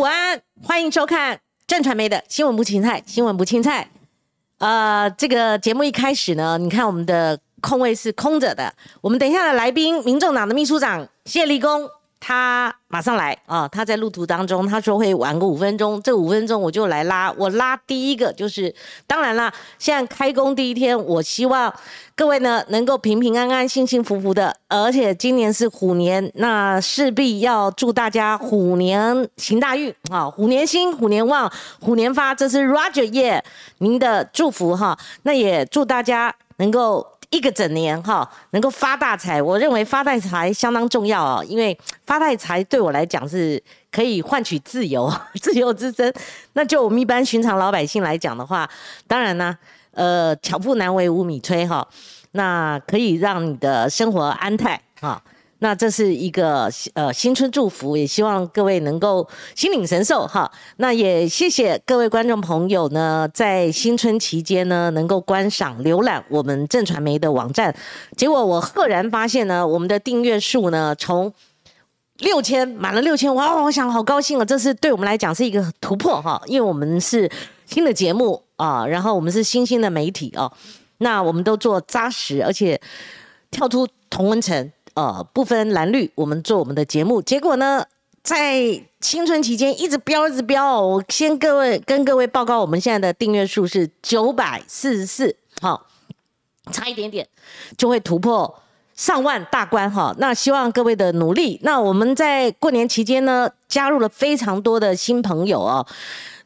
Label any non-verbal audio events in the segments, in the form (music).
午安，欢迎收看正传媒的新闻不青菜，新闻不青菜。呃，这个节目一开始呢，你看我们的空位是空着的。我们等一下的来宾，民众党的秘书长谢立功。他马上来啊！他在路途当中，他说会晚个五分钟，这五分钟我就来拉。我拉第一个就是，当然啦，现在开工第一天，我希望各位呢能够平平安安、幸幸福福的。而且今年是虎年，那势必要祝大家虎年行大运啊！虎年兴，虎年旺，虎年发，这是 Roger 耶您的祝福哈。那也祝大家能够。一个整年哈，能够发大财，我认为发大财相当重要哦，因为发大财对我来讲是可以换取自由，(laughs) 自由之身。那就我们一般寻常老百姓来讲的话，当然呢，呃，巧妇难为无米炊哈，那可以让你的生活安泰哈。那这是一个呃新春祝福，也希望各位能够心领神受哈。那也谢谢各位观众朋友呢，在新春期间呢，能够观赏浏览我们正传媒的网站。结果我赫然发现呢，我们的订阅数呢，从六千满了六千，哇！我想好高兴啊，这是对我们来讲是一个突破哈，因为我们是新的节目啊，然后我们是新兴的媒体哦，那我们都做扎实，而且跳出同温层。呃，不分蓝绿，我们做我们的节目。结果呢，在新春期间一直飙，一直飙。我先各位跟各位报告，我们现在的订阅数是九百四十四，好，差一点点就会突破上万大关哈。那希望各位的努力。那我们在过年期间呢，加入了非常多的新朋友哦。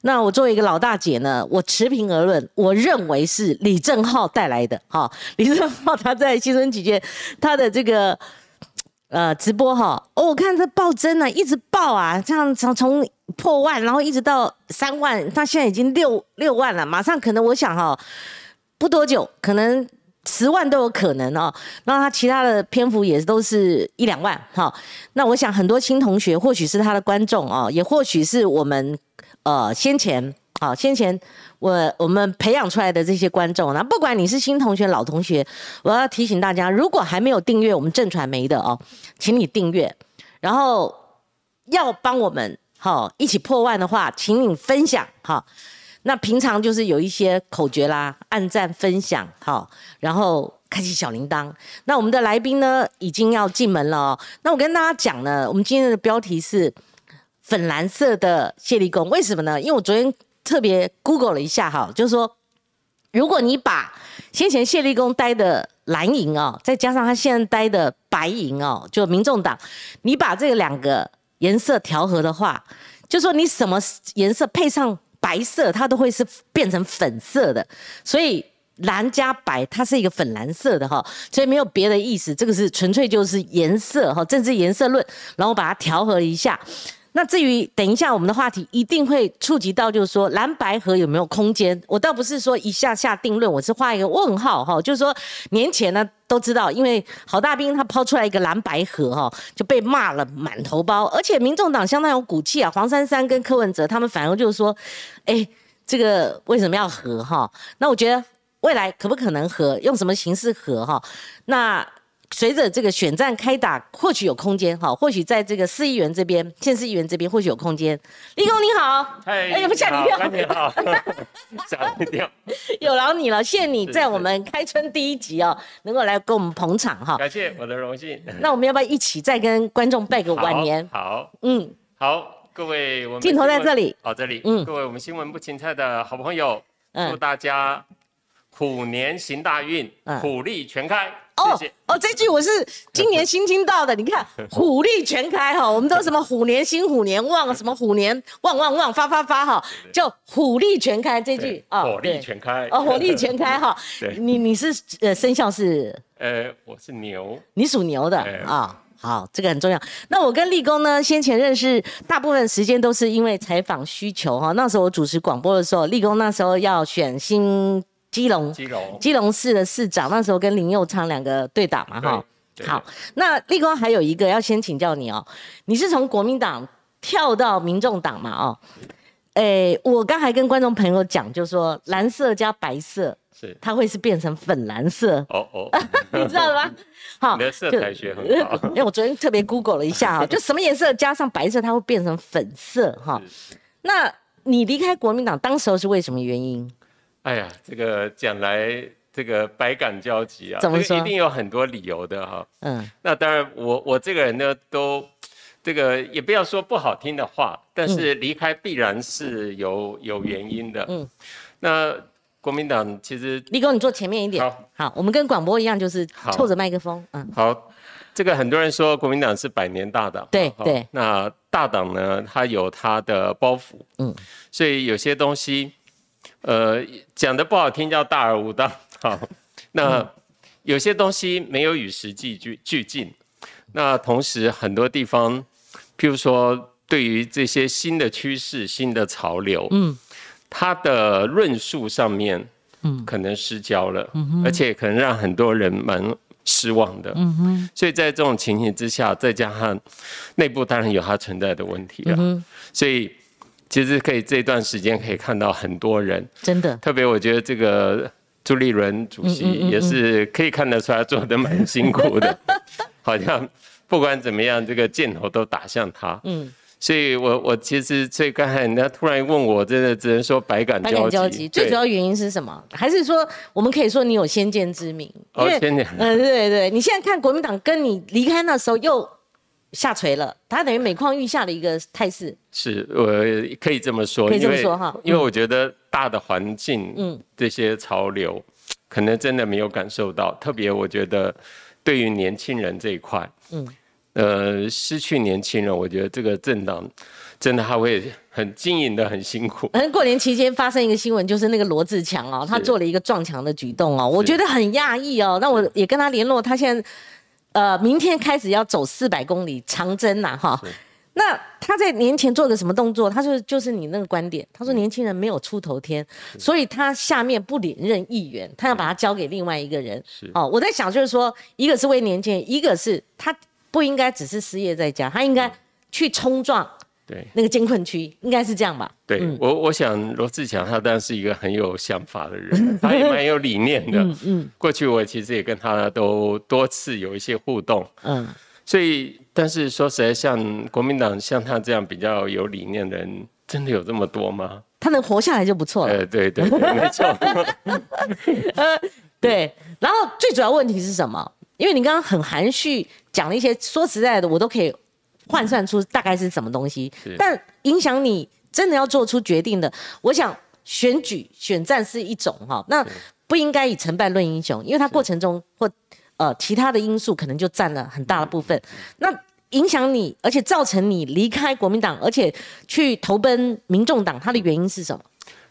那我作为一个老大姐呢，我持平而论，我认为是李正浩带来的哈。李正浩他在新春期间，他的这个呃直播哈，哦，我看这爆增啊，一直爆啊，这样从从破万，然后一直到三万，他现在已经六六万了，马上可能我想哈，不多久可能十万都有可能哦。那他其他的篇幅也都是一两万哈。那我想很多新同学或许是他的观众哦，也或许是我们。呃，先前好，先前我我们培养出来的这些观众，那不管你是新同学、老同学，我要提醒大家，如果还没有订阅我们正传媒的哦，请你订阅，然后要帮我们好一起破万的话，请你分享哈。那平常就是有一些口诀啦，按赞、分享好，然后开启小铃铛。那我们的来宾呢，已经要进门了哦。那我跟大家讲呢，我们今天的标题是。粉蓝色的谢立功，为什么呢？因为我昨天特别 Google 了一下哈，就是说，如果你把先前谢立功待的蓝营哦，再加上他现在待的白营哦，就民众党，你把这个两个颜色调和的话，就说你什么颜色配上白色，它都会是变成粉色的。所以蓝加白，它是一个粉蓝色的哈，所以没有别的意思，这个是纯粹就是颜色哈，政治颜色论，然后把它调和一下。那至于等一下我们的话题一定会触及到，就是说蓝白河有没有空间？我倒不是说一下下定论，我是画一个问号哈。就是说年前呢都知道，因为郝大兵他抛出来一个蓝白河哈，就被骂了满头包。而且民众党相当有骨气啊，黄珊珊跟柯文哲他们反而就是说，哎，这个为什么要和哈？那我觉得未来可不可能和？用什么形式和哈？那。随着这个选战开打，或许有空间哈，或许在这个市议员这边、县市议员这边或许有空间。立功你好，哎，有没吓你一跳？你好，(laughs) 吓一跳。有劳你了，谢谢你在我们开春第一集哦，能够来给我们捧场哈。感谢我的荣幸。那我们要不要一起再跟观众拜个晚年？好，嗯，好，各位，我们镜头在这里，好，这里，嗯，各位我们新闻不芹菜的好朋友，祝大家虎年行大运，虎力全开。哦哦，这句我是今年新听到的。你看，(laughs) 虎力全开哈，我们都什么虎年新虎年旺，什么虎年旺旺旺发发发哈，就虎力全开这句啊，火力全开哦，火力全开哈。(laughs) 你你是呃生肖是？呃，我是牛，你属牛的啊。好，这个很重要。那我跟立功呢，先前认识，大部分时间都是因为采访需求哈。那时候我主持广播的时候，立功那时候要选新。基隆，基隆，基隆市的市长，那时候跟林佑昌两个对打嘛，哈。好，那立功还有一个要先请教你哦，你是从国民党跳到民众党嘛，哦，诶，我刚才跟观众朋友讲，就说蓝色加白色是它会是变成粉蓝色。哦哦，(laughs) 你知道吗？好，你的色彩学很好。(laughs) 因为我昨天特别 Google 了一下哈，(laughs) 就什么颜色加上白色，它会变成粉色哈。那你离开国民党当时候是为什么原因？哎呀，这个讲来这个百感交集啊，怎么说？一定有很多理由的哈。嗯，那当然，我我这个人呢，都这个也不要说不好听的话，但是离开必然是有有原因的。嗯，那国民党其实，立功，你坐前面一点。好，好，我们跟广播一样，就是凑着麦克风。嗯，好，这个很多人说国民党是百年大党。对对，那大党呢，它有它的包袱。嗯，所以有些东西。呃，讲的不好听叫大而无当，好，那有些东西没有与时俱俱俱进，那同时很多地方，譬如说对于这些新的趋势、新的潮流，嗯，它的论述上面，嗯，可能失焦了，嗯而且可能让很多人蛮失望的，嗯哼，所以在这种情形之下，再加上内部当然有它存在的问题了，所以。其实可以这段时间可以看到很多人，真的，特别我觉得这个朱立伦主席也是可以看得出来做的蛮辛苦的，(laughs) 好像不管怎么样，这个箭头都打向他。嗯，所以我我其实最刚才人家突然问我，真的只能说百感交集。最主要原因是什么？还是说我们可以说你有先见之明？哦，先见。嗯，对对，你现在看国民党跟你离开那时候又。下垂了，它等于每况愈下的一个态势。是，我可以这么说，可以这么说哈。因为我觉得大的环境，嗯，这些潮流，可能真的没有感受到。特别我觉得，对于年轻人这一块，嗯，呃，失去年轻人，我觉得这个政党真的他会很经营的很辛苦。(laughs) 正过年期间发生一个新闻，就是那个罗志强哦，他做了一个撞墙的举动哦，我觉得很讶异哦。那我也跟他联络，他现在。呃，明天开始要走四百公里长征呐，哈。那他在年前做个什么动作？他说就是你那个观点，他说年轻人没有出头天，所以他下面不连任议员，他要把他交给另外一个人。是哦，我在想就是说，一个是为年轻人，一个是他不应该只是失业在家，他应该去冲撞。对，那个监困区应该是这样吧？对我，我想罗志强他当然是一个很有想法的人，(laughs) 他也蛮有理念的。嗯嗯，过去我其实也跟他都多次有一些互动。嗯，所以，但是说实在，像国民党像他这样比较有理念的人，真的有这么多吗？他能活下来就不错了。呃，对对，没错。呃，(laughs) 对。然后最主要问题是什么？因为你刚刚很含蓄讲了一些，说实在的，我都可以。换算出大概是什么东西，但影响你真的要做出决定的，我想选举选战是一种哈，那不应该以成败论英雄，因为它过程中或呃其他的因素可能就占了很大的部分。那影响你，而且造成你离开国民党，而且去投奔民众党，它的原因是什么？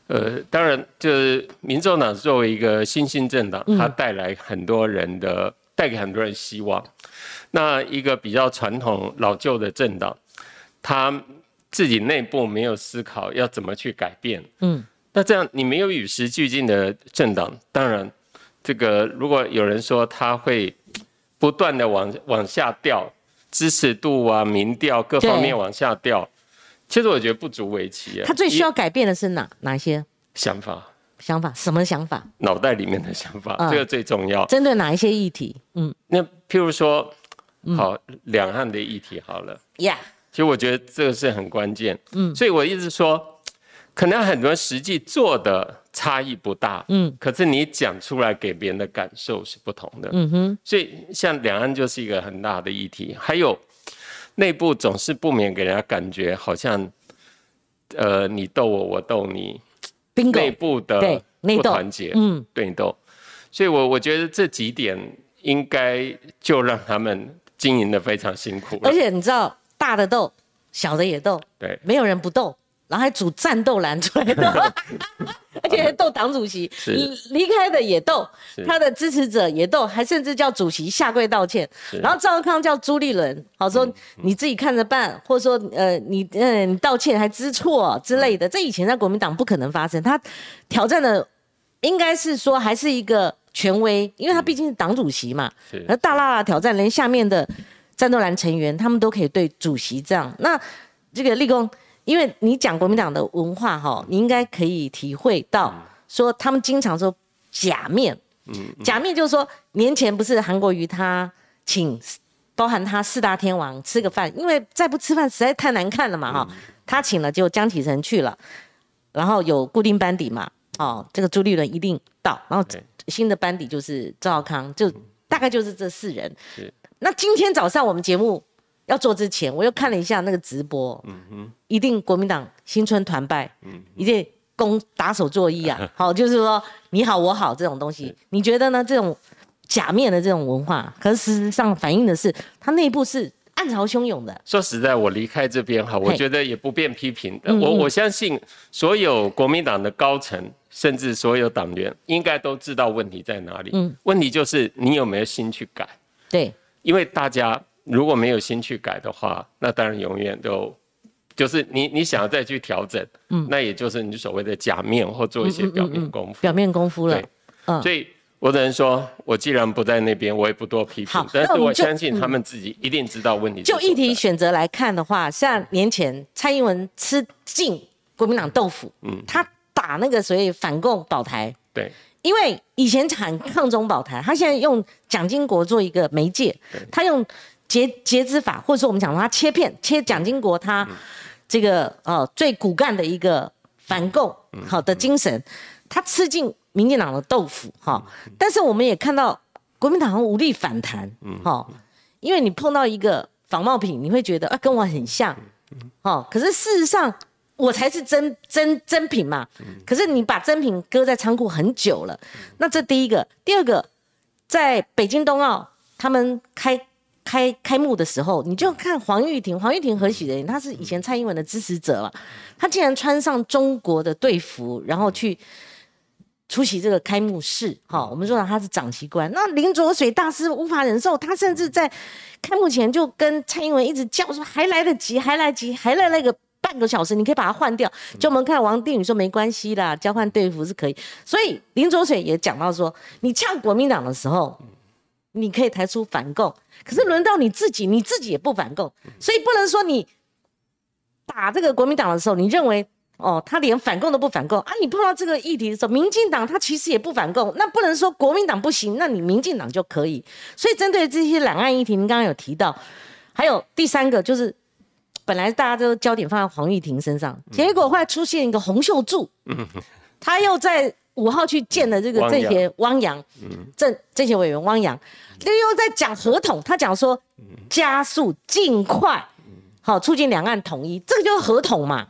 呃，当然就是民众党作为一个新兴政党，它带来很多人的，带给很多人希望。那一个比较传统老旧的政党，他自己内部没有思考要怎么去改变。嗯，那这样你没有与时俱进的政党，当然，这个如果有人说他会不断的往往下掉，支持度啊、民调各方面往下掉，其实我觉得不足为奇啊。他最需要改变的是哪哪些想法？想法什么想法？脑袋里面的想法，这个最重要。针对哪一些议题？嗯，那譬如说。好，两岸的议题好了。Yeah，其实我觉得这个是很关键。嗯，所以我一直说，可能很多实际做的差异不大。嗯，可是你讲出来给别人的感受是不同的。嗯哼，所以像两岸就是一个很大的议题。还有内部总是不免给人家感觉好像，呃，你斗我，我斗你，内部的不团结。嗯，对你斗。所以我我觉得这几点应该就让他们。经营的非常辛苦，而且你知道，大的斗，小的也斗，对，没有人不斗，然后还组战斗蓝出来斗，(laughs) 而且还斗党主席，离开的也斗，他的支持者也斗，还甚至叫主席下跪道歉，然后赵康叫朱立伦，好说你自己看着办，或者说呃你嗯你道歉还知错之类的，这以前在国民党不可能发生，他挑战的应该是说还是一个。权威，因为他毕竟是党主席嘛，而大辣辣挑战，连下面的战斗蓝成员他们都可以对主席这样。那这个立功，因为你讲国民党的文化哈，你应该可以体会到，说他们经常说假面。嗯，假面就是说，年前不是韩国瑜他请包含他四大天王吃个饭，因为再不吃饭实在太难看了嘛哈。他请了就江启臣去了，然后有固定班底嘛，哦，这个朱立伦一定到，然后新的班底就是赵康，就大概就是这四人。那今天早上我们节目要做之前，我又看了一下那个直播，嗯哼，一定国民党新春团拜，嗯，一定。攻打手作揖啊，(laughs) 好，就是说你好我好这种东西，你觉得呢？这种假面的这种文化，可是事实上反映的是它内部是暗潮汹涌的。说实在，我离开这边哈，我觉得也不便批评。我我相信所有国民党的高层，甚至所有党员，应该都知道问题在哪里。嗯，问题就是你有没有心去改？对，因为大家如果没有心去改的话，那当然永远都。就是你，你想要再去调整，嗯，那也就是你所谓的假面或做一些表面功夫，表面功夫了。对，嗯，所以我只能说，我既然不在那边，我也不多批评。但是我相信他们自己一定知道问题。就议题选择来看的话，像年前蔡英文吃尽国民党豆腐，嗯，他打那个所谓反共保台，对，因为以前喊抗中保台，他现在用蒋经国做一个媒介，他用截截肢法，或者说我们讲他切片切蒋经国他。这个呃最骨干的一个反共好的精神，他吃进民进党的豆腐哈，但是我们也看到国民党无力反弹，哈，因为你碰到一个仿冒品，你会觉得啊跟我很像，哦，可是事实上我才是真真真品嘛，可是你把真品搁在仓库很久了，那这第一个，第二个，在北京冬奥他们开。开开幕的时候，你就看黄玉婷，黄玉婷何许人？她是以前蔡英文的支持者了。她竟然穿上中国的队服，然后去出席这个开幕式。哈，我们说他是长旗官。那林卓水大师无法忍受，他甚至在开幕前就跟蔡英文一直叫说：“还来得及，还来得及，还来那个半个小时，你可以把它换掉。”就我们看王定宇说：“没关系啦，交换队服是可以。”所以林卓水也讲到说：“你呛国民党的时候。”你可以抬出反共，可是轮到你自己，你自己也不反共，所以不能说你打这个国民党的时候，你认为哦，他连反共都不反共啊？你碰到这个议题的时候，民进党他其实也不反共，那不能说国民党不行，那你民进党就可以。所以针对这些两岸议题，您刚刚有提到，还有第三个就是，本来大家都焦点放在黄玉婷身上，结果后来出现一个洪秀柱，(laughs) 他又在。五号去见了这个这些汪洋，政政协委员汪洋，又又在讲合同，他讲说加速尽快，好促进两岸统一，这个就是合同嘛，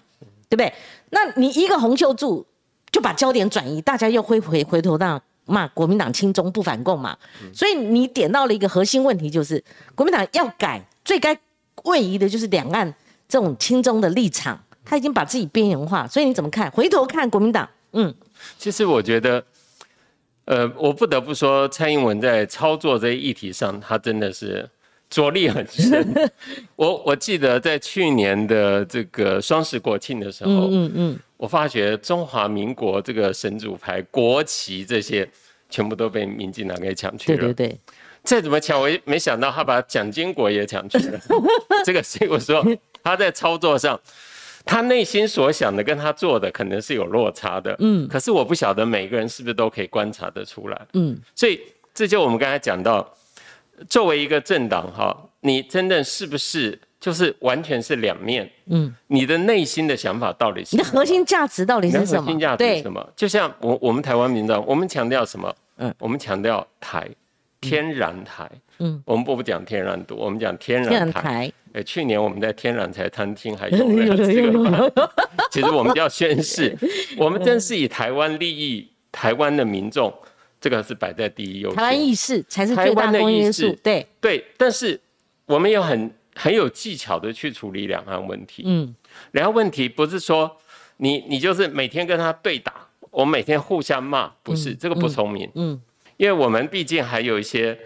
对不对？那你一个洪秀柱就把焦点转移，大家又会回回头到骂国民党亲中不反共嘛，所以你点到了一个核心问题，就是国民党要改，最该位移的就是两岸这种亲中的立场，他已经把自己边缘化，所以你怎么看？回头看国民党，嗯。其实我觉得，呃，我不得不说，蔡英文在操作这一议题上，他真的是着力很深。(laughs) 我我记得在去年的这个双十国庆的时候，嗯嗯，我发觉中华民国这个神主牌、国旗这些，全部都被民进党给抢去了。对对对，再怎么抢，我也没想到他把蒋经国也抢去了。(laughs) 这个所以我说他在操作上。他内心所想的跟他做的可能是有落差的，嗯，可是我不晓得每个人是不是都可以观察得出来，嗯，所以这就我们刚才讲到，作为一个政党哈，你真的是不是就是完全是两面，嗯，你的内心的想法到底是你的核心价值到底是什么？核心价值是什么？就像我我们台湾民众，我们强调什么？嗯，我们强调台。天然台，嗯，我们不不讲天然独，我们讲天然台。哎，去年我们在天然台餐厅还有 (laughs) 这个，(laughs) 其实我们要宣誓，(laughs) 我们真是以台湾利益、台湾的民众，这个是摆在第一优先。台湾意识才是最大公约数，对对。但是我们有很很有技巧的去处理两岸问题，嗯，两岸问题不是说你你就是每天跟他对打，我们每天互相骂，不是这个不聪明，嗯。因为我们毕竟还有一些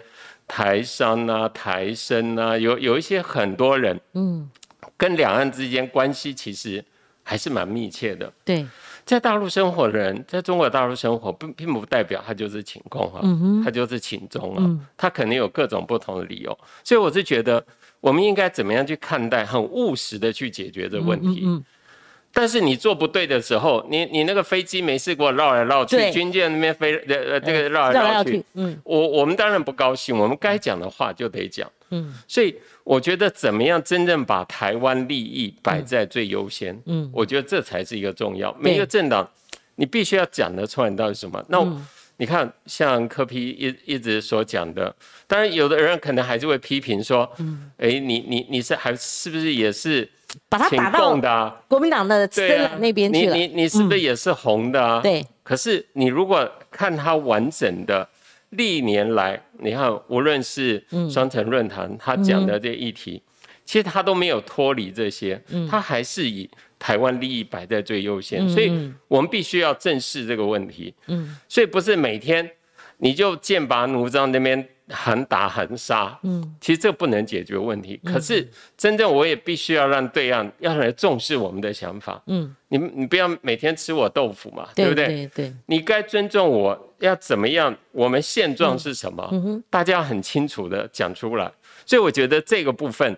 台商啊、台生啊，有有一些很多人，嗯，跟两岸之间关系其实还是蛮密切的。对，在大陆生活的人，在中国大陆生活，并并不代表他就是请共啊，他就是请中啊，他肯定有各种不同的理由。所以我是觉得，我们应该怎么样去看待，很务实的去解决这个问题。但是你做不对的时候，你你那个飞机没事给我绕来绕去，军舰那边飞呃呃这个绕来绕去，嗯。我我们当然不高兴，我们该讲的话就得讲。嗯。所以我觉得怎么样真正把台湾利益摆在最优先，嗯，我觉得这才是一个重要。每一个政党，你必须要讲得出来你到底是什么。那嗯。你看，像柯批一一直所讲的，当然有的人可能还是会批评说，嗯，哎，你你你是还是不是也是请把它打到？国民党的那边去了。你你你是不是也是红的啊？对，可是你如果看他完整的历年来，你看无论是嗯双城论坛他讲的这议题，其实他都没有脱离这些，嗯他还是以台湾利益摆在最优先，所以我们必须要正视这个问题。嗯所以不是每天你就剑拔弩张那边横打横杀，嗯其实这不能解决问题。可是真正我也必须要让对岸要来重视我们的想法。嗯，你你不要每天吃我豆腐嘛，对对不对？对对，你该尊重我，要怎么样？我们现状是什么？嗯大家要很清楚的讲出来。所以我觉得这个部分，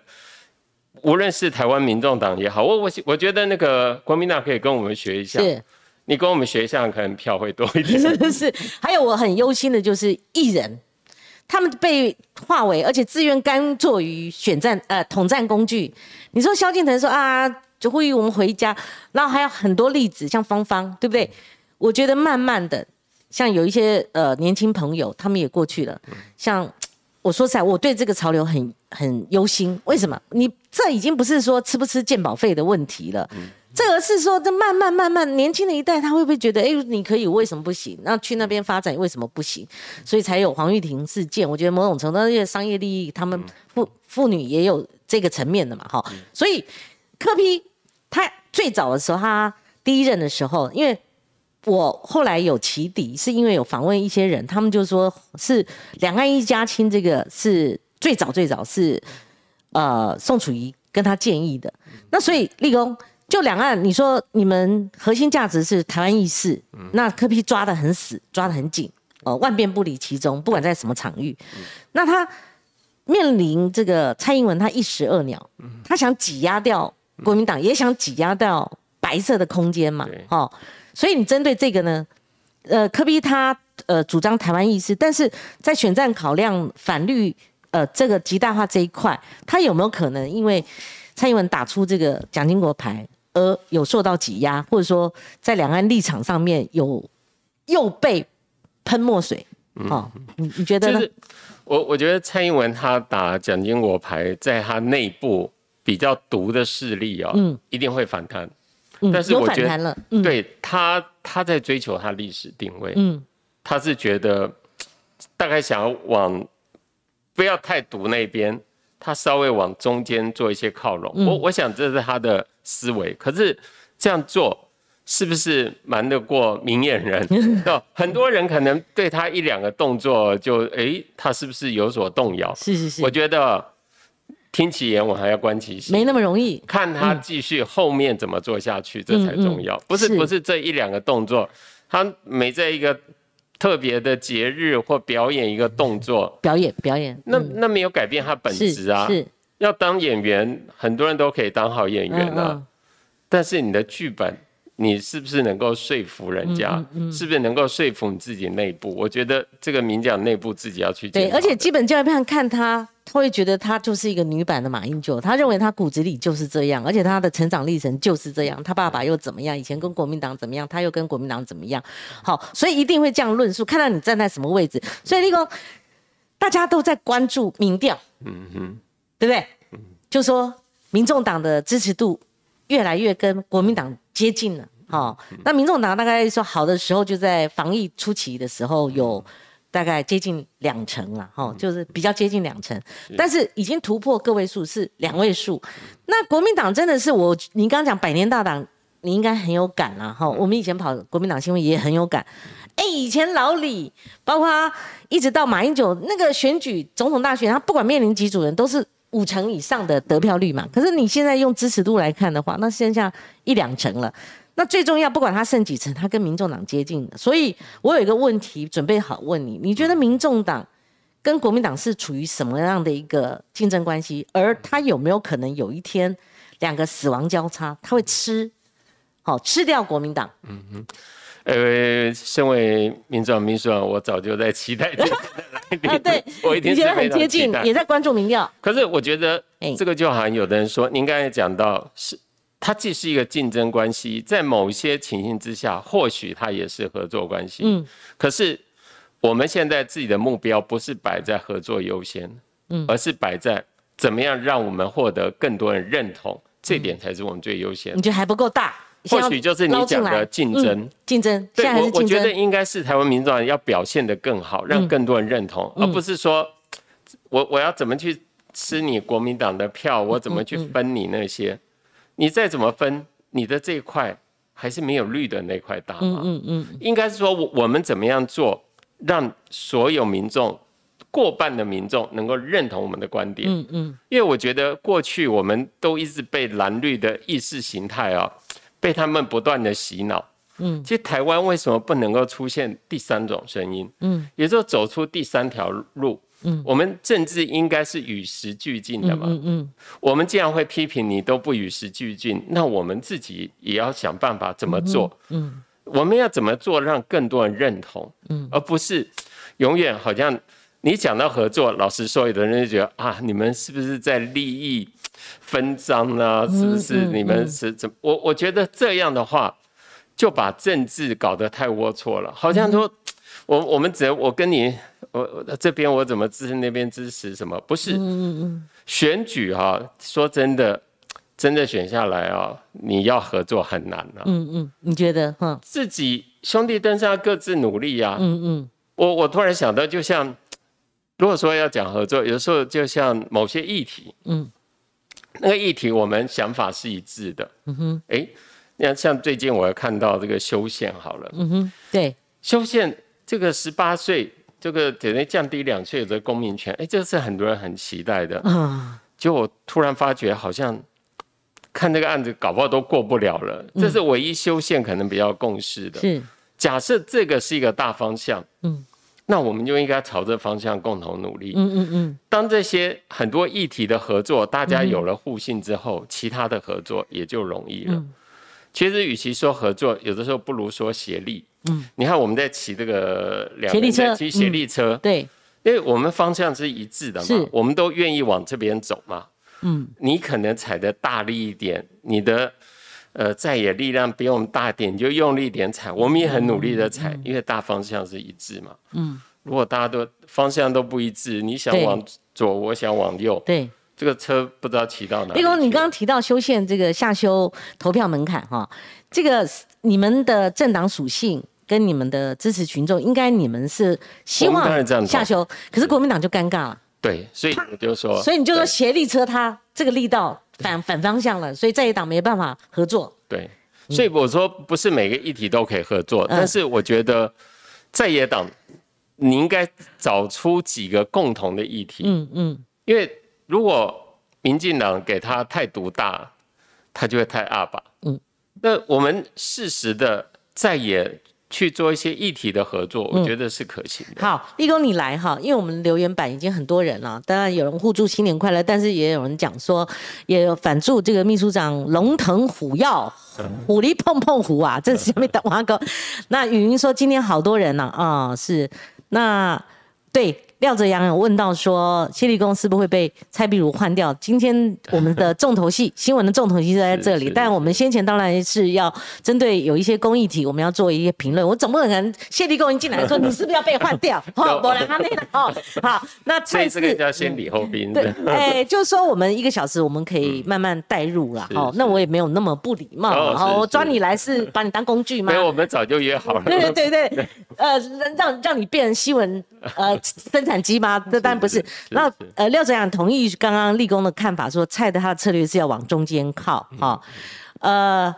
无论是台湾民众党也好，我我我觉得那个国民党可以跟我们学一下，是你跟我们学一下，可能票会多一点。是 (laughs) 是。还有我很忧心的就是艺人，他们被划为而且自愿甘做于选战呃统战工具。你说萧敬腾说啊，就呼吁我们回家，然后还有很多例子，像芳芳，对不对？我觉得慢慢的，像有一些呃年轻朋友，他们也过去了。像我说实在，我对这个潮流很很忧心。为什么？你这已经不是说吃不吃健保费的问题了。这个是说，这慢慢慢慢，年轻的一代他会不会觉得，哎，你可以，为什么不行？那去那边发展为什么不行？所以才有黄玉婷事件。我觉得某种程度上，因为商业利益，他们妇妇女也有这个层面的嘛，哈。所以柯批他最早的时候，他第一任的时候，因为我后来有起底，是因为有访问一些人，他们就说是两岸一家亲，这个是最早最早是呃宋楚瑜跟他建议的。那所以立功就两岸，你说你们核心价值是台湾意识，那柯批抓得很死，抓得很紧，呃，万变不离其宗，不管在什么场域，那他面临这个蔡英文，他一石二鸟，他想挤压掉国民党，也想挤压掉白色的空间嘛，哦，所以你针对这个呢，呃，柯比他呃主张台湾意识，但是在选战考量反绿呃这个极大化这一块，他有没有可能因为蔡英文打出这个蒋经国牌，而有受到挤压，或者说在两岸立场上面有又被喷墨水？哦，你你觉得呢？就是我我觉得蔡英文他打蒋经国牌，在他内部比较毒的势力哦，嗯一定会反弹。但是我觉得反弹了，嗯，对他，他在追求他历史定位，嗯他是觉得大概想要往不要太毒那边，他稍微往中间做一些靠拢。嗯我我想这是他的思维，可是这样做是不是瞒得过明眼人？(laughs) 很多人可能对他一两个动作就诶，他是不是有所动摇？是是是我，觉得听其言，我还要观其行。没那么容易。看他继续后面怎么做下去，这才重要。不是是不是这一两个动作，他每在一个特别的节日或表演一个动作，表演表演，那、嗯那没有改变他本质啊。要当演员，很多人都可以当好演员啊。嗯但是你的剧本，你是不是能够说服人家？嗯是不是能够说服你自己内部？我觉得这个名讲内部自己要去而且基本教育上看，他会觉得她就是一个女版的马英九，她认为她骨子里就是这样，而且她的成长历程就是这样，她爸爸又怎么样，以前跟国民党怎么样，她又跟国民党怎么样，好，所以一定会这样论述，看到你站在什么位置，所以立功，大家都在关注民调，嗯哼，对不对？就说民众党的支持度越来越跟国民党接近了。哦，那民众党大概说好的时候，就在防疫初期的时候有大概接近两成了，哈、就是比较接近两成，但是已经突破个位数，是两位数。那国民党真的是我，你刚刚讲百年大党，你应该很有感啦，哈。我们以前跑国民党新闻也很有感。哎，以前老李，包括一直到马英九那个选举总统大选，他不管面临几组人，都是五成以上的得票率嘛。可是你现在用支持度来看的话，那剩下一两成了。那最重要，不管他剩几成，他跟民众党接近的。所以我有一个问题准备好问你：你觉得民众党跟国民党是处于什么样的一个竞争关系？而他有没有可能有一天两个死亡交叉，他会吃好吃掉国民党。嗯哼，呃，身为民主党秘书长，我早就在期待这个啊，对，我一定觉得很接近，也在关注民调。可是我觉得这个就好像有的人说，您刚才讲到是。它既是一个竞争关系，在某一些情形之下，或许它也是合作关系。嗯，可是我们现在自己的目标不是摆在合作优先，嗯，而是摆在怎么样让我们获得更多人认同，这点才是我们最优先。你觉得还不够大？或许就是你讲的竞争，竞争。对，我我觉得应该是台湾民众要表现得更好，让更多人认同，而不是说我我要怎么去吃你国民党的票，我怎么去分你那些。你再怎么分，你的这一块还是没有绿的那块大嘛？嗯嗯嗯，应该是说，我们怎么样做，让所有民众过半的民众能够认同我们的观点？嗯嗯，因为我觉得过去我们都一直被蓝绿的意识形态啊，被他们不断的洗脑。嗯，其实台湾为什么不能够出现第三种声音？嗯，也就走出第三条路。嗯，我们政治应该是与时俱进的嘛。嗯嗯，我们既然会批评你都不与时俱进，那我们自己也要想办法怎么做。嗯，我们要怎么做让更多人认同？嗯，而不是永远好像你讲到合作，老实说，有的人就觉得啊，你们是不是在利益分赃啊？是不是你们是怎？我我觉得这样的话，就把政治搞得太龌龊了，好像说。我我们只我跟你我这边我怎么支持那边支持什么？不是选举哈说真的真的选下来啊你要合作很难啊。嗯嗯你觉得哈？自己兄弟登山各自努力呀嗯嗯。我我突然想到就像如果说要讲合作有时候就像某些议题嗯。那个议题我们想法是一致的嗯哼。哎那像最近我看到这个修宪好了嗯哼对。修宪。这个十八岁，这个等于降低两岁的公民权，哎，这是很多人很期待的。嗯，就我突然发觉，好像看这个案子，搞不好都过不了了。这是唯一修宪可能比较共识的。是，假设这个是一个大方向，嗯，那我们就应该朝这方向共同努力。嗯嗯嗯。当这些很多议题的合作，大家有了互信之后，其他的合作也就容易了。其实，与其说合作，有的时候不如说协力。嗯，你看我们在骑这个两力车，骑斜力车，对，因为我们方向是一致的嘛，我们都愿意往这边走嘛。嗯，你可能踩的大力一点，你的呃在野力量比我们大一点，你就用力一点踩，我们也很努力的踩，因为大方向是一致嘛。嗯，如果大家都方向都不一致，你想往左，我想往右，对，这个车不知道骑到哪。立功，你刚刚提到修宪这个下修投票门槛哈，这个你们的政党属性。跟你们的支持群众，应该你们是希望下修，可是国民党就尴尬了。对，所以我就说，所以你就说协力车他这个力道反反方向了，所以在野党没办法合作。对，所以我说不是每个议题都可以合作，但是我觉得在野党你应该找出几个共同的议题。嗯嗯，因为如果民进党给他太独大，他就会太阿爸。嗯，那我们适时的在野。去做一些议题的合作，我觉得是可行的。好，立功你来哈，因为我们留言板已经很多人了，当然有人互助新年快乐，但是也有人讲说，也有反祝这个秘书长龙腾虎跃，(laughs) 虎力碰碰虎啊，这是下面的挖哥。那语音说今天好多人呢啊，是那对。廖泽阳有问到说，谢立功是不是会被蔡碧如换掉？今天我们的重头戏，新闻的重头戏就在这里。但我们先前当然是要针对有一些公益体，我们要做一些评论。我总不可能谢立功一进来说，你是不是要被换掉？(laughs) 哦，我来他那个哦，好，那蔡这个叫先礼后兵。对，哎，就是说我们一个小时我们可以慢慢带入了。哦，那我也没有那么不礼貌。哦，我抓你来是把你当工具吗？没有，我们早就约好了。对对对对，呃，让让你变成新闻呃生产。(laughs) 产机吗？这当然不是。那呃，廖哲阳同意刚刚立功的看法，说蔡的他的策略是要往中间靠。哈，呃，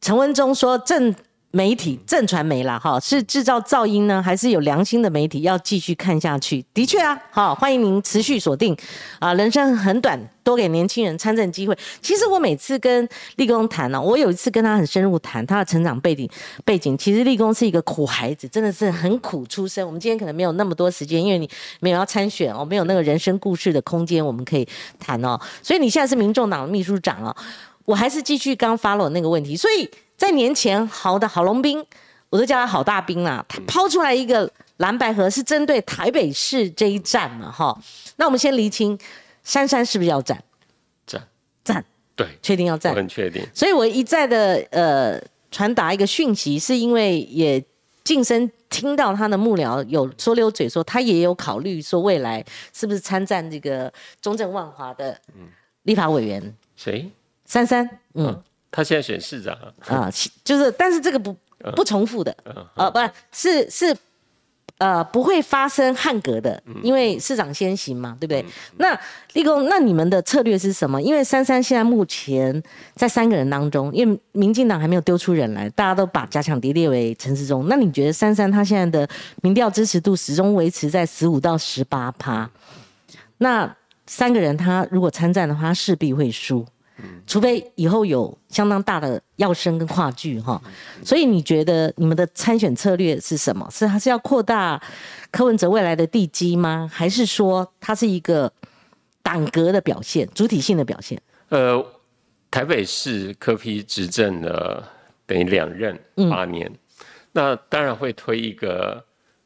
陈文忠说正。媒体正传媒啦，哈，是制造噪音呢，还是有良心的媒体？要继续看下去。的确啊，好，欢迎您持续锁定啊。人生很短，多给年轻人参政机会。其实我每次跟立功谈呢，我有一次跟他很深入谈他的成长背景背景。其实立功是一个苦孩子，真的是很苦出身。我们今天可能没有那么多时间，因为你没有要参选哦，没有那个人生故事的空间，我们可以谈哦。所以你现在是民众党秘书长哦。我还是继续刚 follow 那个问题，所以在年前好的郝龙斌，我都叫他郝大兵啦，他抛出来一个蓝白河是针对台北市这一站嘛，哈，那我们先厘清，珊珊是不是要站？站站，对，确定要站，很确定。所以我一再的呃传达一个讯息，是因为也晋升听到他的幕僚有说溜嘴说，他也有考虑说未来是不是参战这个中正万华的立法委员。谁？珊珊，嗯，他现在选市长啊，就是，但是这个不不重复的，啊，不是是，呃，不会发生汉格的，因为市长先行嘛，对不对？那立功，那你们的策略是什么？因为珊珊现在目前在三个人当中，因为民进党还没有丢出人来，大家都把加强敌列为陈世忠。那你觉得珊珊她现在的民调支持度始终维持在十五到十八趴？那三个人他如果参战的话，势必会输。除非以后有相当大的要升跟跨距哈，所以你觉得你们的参选策略是什么？是还是要扩大柯文哲未来的地基吗？还是说它是一个党格的表现、主体性的表现？呃，台北市柯批执政了等于两任八年，那当然会推一个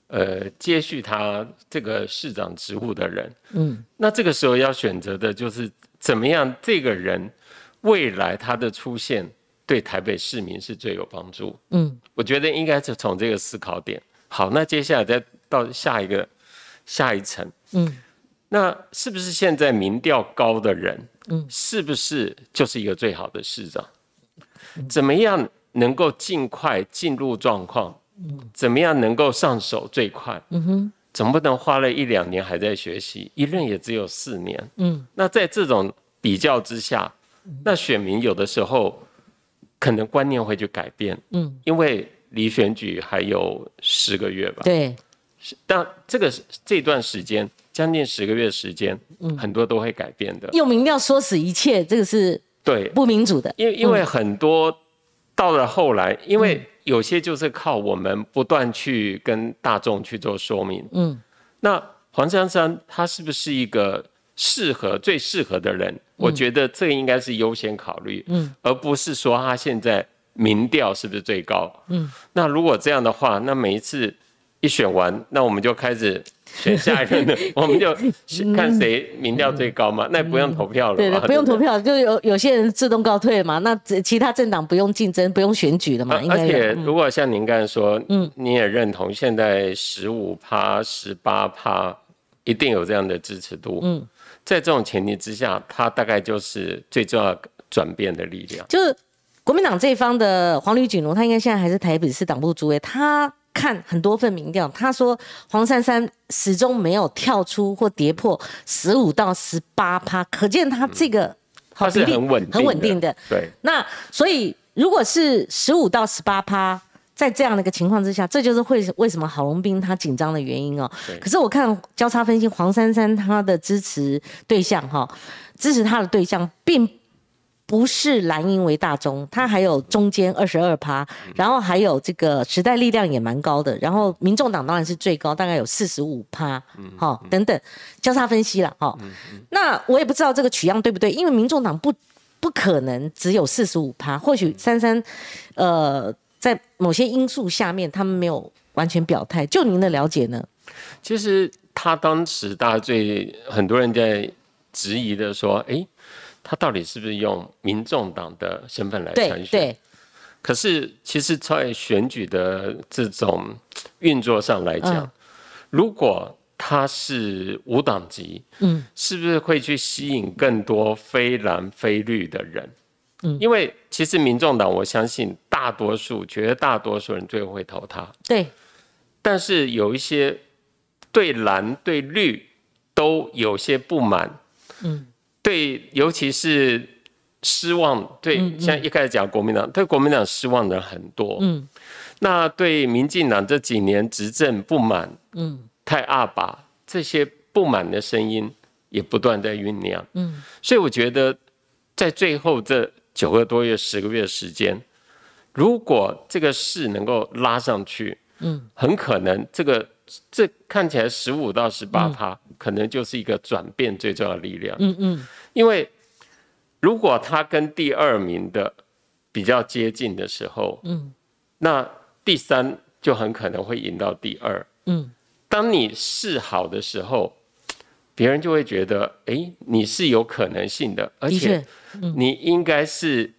呃接续他这个市长职务的人。嗯，那这个时候要选择的就是怎么样这个人。未来他的出现对台北市民是最有帮助。嗯，我觉得应该是从这个思考点。好，那接下来再到下一个下一层。嗯，那是不是现在民调高的人，嗯，是不是就是一个最好的市长？怎么样能够尽快进入状况？嗯，怎么样能够上手最快？嗯哼，总不能花了一两年还在学习，一任也只有四年。嗯，那在这种比较之下。那选民有的时候可能观念会去改变，嗯，因为离选举还有十个月吧，对，但这个这段时间将近十个月时间，嗯，很多都会改变的。用民调说死一切，这个是对。不民主的，因为因为很多到了后来，因为有些就是靠我们不断去跟大众去做说明，嗯，那黄珊珊她是不是一个？适合最适合的人，我觉得这应该是优先考虑，嗯，而不是说她现在民调是不是最高，嗯，那如果这样的话，那每一次一选完，那我们就开始选下一任的，(laughs) 我们就看谁民调最高嘛，那不用投票了，对的不用投票，就有有些人自动告退嘛，那其他政党不用竞争，不用选举了嘛，而且如果像您刚才说，嗯，你也认同现在十五趴、十八趴，一定有这样的支持度，嗯。在这种前提之下，他大概就是最重要转变的力量。就是国民党这一方的黄吕锦如，他应该现在还是台北市党部主委。他看很多份民调，他说黄珊珊始终没有跳出或跌破十五到十八趴，可见他这个他是很稳很稳定的。对。那所以如果是十五到十八趴。在这样的一个情况之下，这就是会为什么郝龙斌他紧张的原因哦。可是我看交叉分析，黄珊珊他的支持对象哈，支持他的对象并不是蓝营为大宗，它还有中间二十二趴，然后还有这个时代力量也蛮高的，然后民众党当然是最高，大概有四十五趴，哈等等交叉分析了哈。那我也不知道这个取样对不对，因为民众党不不可能只有四十五趴，或许珊珊呃。在某些因素下面，他们没有完全表态。就您的了解呢？其实他当时大家最很多人在质疑的说：“哎，他到底是不是用民众党的身份来参选？”对。可是其实，在选举的这种运作上来讲，如果他是无党籍，嗯，是不是会去吸引更多非蓝非绿的人？嗯，因为其实民众党，我相信大多数、绝大多数人最后会投他。对，但是有一些对蓝对绿都有些不满，嗯，对，尤其是失望，对，像一开始讲国民党，对国民党失望的人很多，嗯，那对民进党这几年执政不满，嗯，太二把这些不满的声音也不断在酝酿，嗯，所以我觉得在最后这。九个多月、十个月的时间，如果这个势能够拉上去，嗯，很可能这个这看起来十五到十八趴，可能就是一个转变最重要的力量。嗯嗯，因为如果他跟第二名的比较接近的时候，嗯，那第三就很可能会赢到第二，嗯。当你示好的时候，别人就会觉得，哎，你是有可能性的，而且你应该是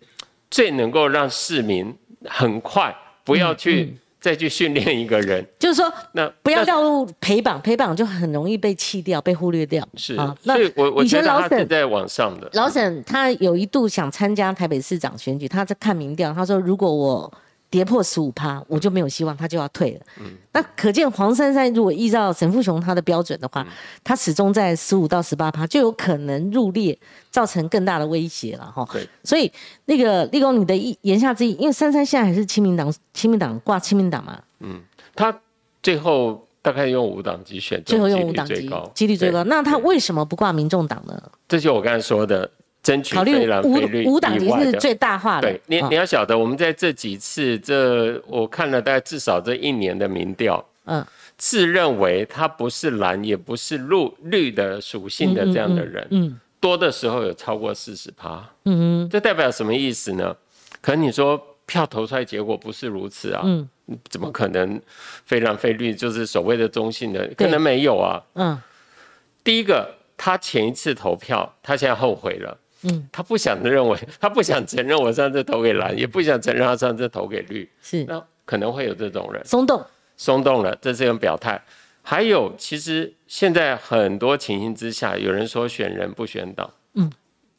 最能够让市民很快不要去再去训练一个人。(laughs) 就是说，那不要掉入陪绑，陪绑就很容易被弃掉、被忽略掉。是啊，所以我我以前老沈在网上的。老沈他有一度想参加台北市长选举，他在看民调，他说如果我。跌破十五趴，我就没有希望，他就要退了。嗯，那可见黄珊珊如果依照沈富雄他的标准的话，他始终在十五到十八趴，就有可能入列，造成更大的威胁了哈。对，所以那个立功，你的意言下之意，因为珊珊现在还是亲民党，亲民党挂亲民党嘛。嗯，他最后大概用五党籍选，最后用五党籍，几率最高。那他为什么不挂民众党呢？这就我刚才说的。争取非常非绿五党籍是最大化的。对，你你要晓得，我们在这几次，这我看了大概至少这一年的民调，嗯，自认为他不是蓝也不是绿绿的属性的这样的人，嗯，多的时候有超过四十趴，嗯嗯，这代表什么意思呢？可能你说票投出来结果不是如此啊，嗯，怎么可能非蓝非绿就是所谓的中性的？可能没有啊，嗯，第一个，他前一次投票，他现在后悔了。嗯，他不想认为，(laughs) 他不想承认我上次投给蓝，也不想承认他上次投给绿，是。那可能会有这种人。松动，松动了，这是一种表态。还有，其实现在很多情形之下，有人说选人不选党，嗯，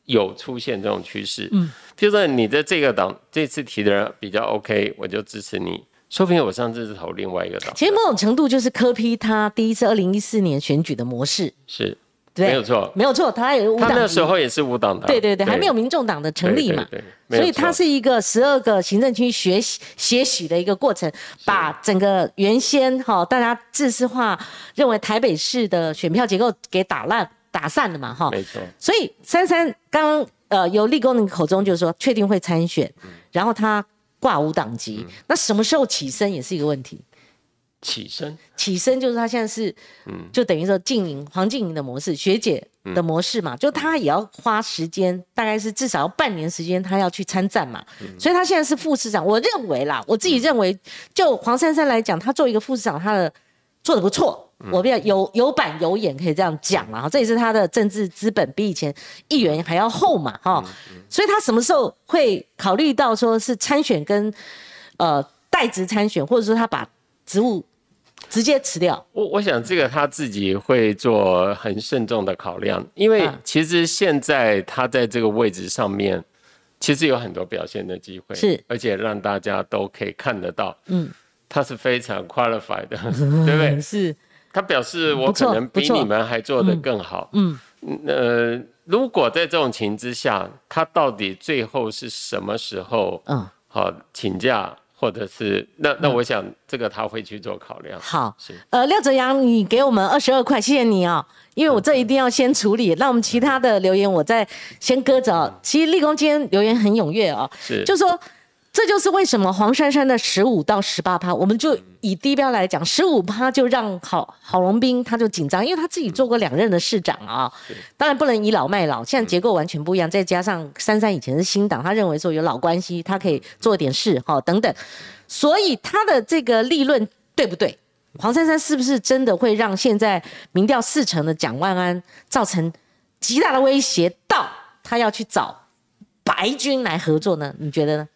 有出现这种趋势，嗯，譬如说你的这个党这次提的人比较 OK，我就支持你。说不定我上次是投另外一个党。其实某种程度就是科批他第一次二零一四年选举的模式，是。没有错，没有错，他也他那时候也是无党的，对对对，还没有民众党的成立嘛，所以他是一个十二个行政区学习学习的一个过程，把整个原先哈大家自私化认为台北市的选票结构给打烂打散了嘛哈，没错。所以珊珊刚呃由立功的口中就是说确定会参选，然后他挂无党籍，那什么时候起身也是一个问题。起身，起身就是他现在是，嗯，就等于说静营黄静营的模式，学姐的模式嘛，就他也要花时间，大概是至少要半年时间，他要去参战嘛，所以他现在是副市长。我认为啦，我自己认为，就黄珊珊来讲，他作为一个副市长，他的做的不错，我比较有有板有眼，可以这样讲了哈。这也是他的政治资本比以前议员还要厚嘛哈，所以他什么时候会考虑到说是参选跟呃代职参选，或者说他把职务。直接辞掉。我我想这个他自己会做很慎重的考量，因为其实现在他在这个位置上面，其实有很多表现的机会，是，而且让大家都可以看得到，嗯，他是非常 qualified 的，(laughs) 对不对？(laughs) 是，他表示我可能比你们还做得更好，嗯，呃，如果在这种情之下，他到底最后是什么时候，嗯，好请假？或者是那那我想这个他会去做考量。好，呃，廖哲阳，你给我们二十二块，谢谢你哦，因为我这一定要先处理。那我们其他的留言我再先搁着。其实立功今天留言很踊跃哦，是，就说。这就是为什么黄珊珊的十五到十八趴，我们就以低标来讲，十五趴就让郝郝龙斌他就紧张，因为他自己做过两任的市长啊，当然不能倚老卖老，现在结构完全不一样，再加上珊珊以前是新党，他认为说有老关系，他可以做点事哈等等，所以他的这个立论对不对？黄珊珊是不是真的会让现在民调四成的蒋万安造成极大的威胁，到他要去找白军来合作呢？你觉得呢？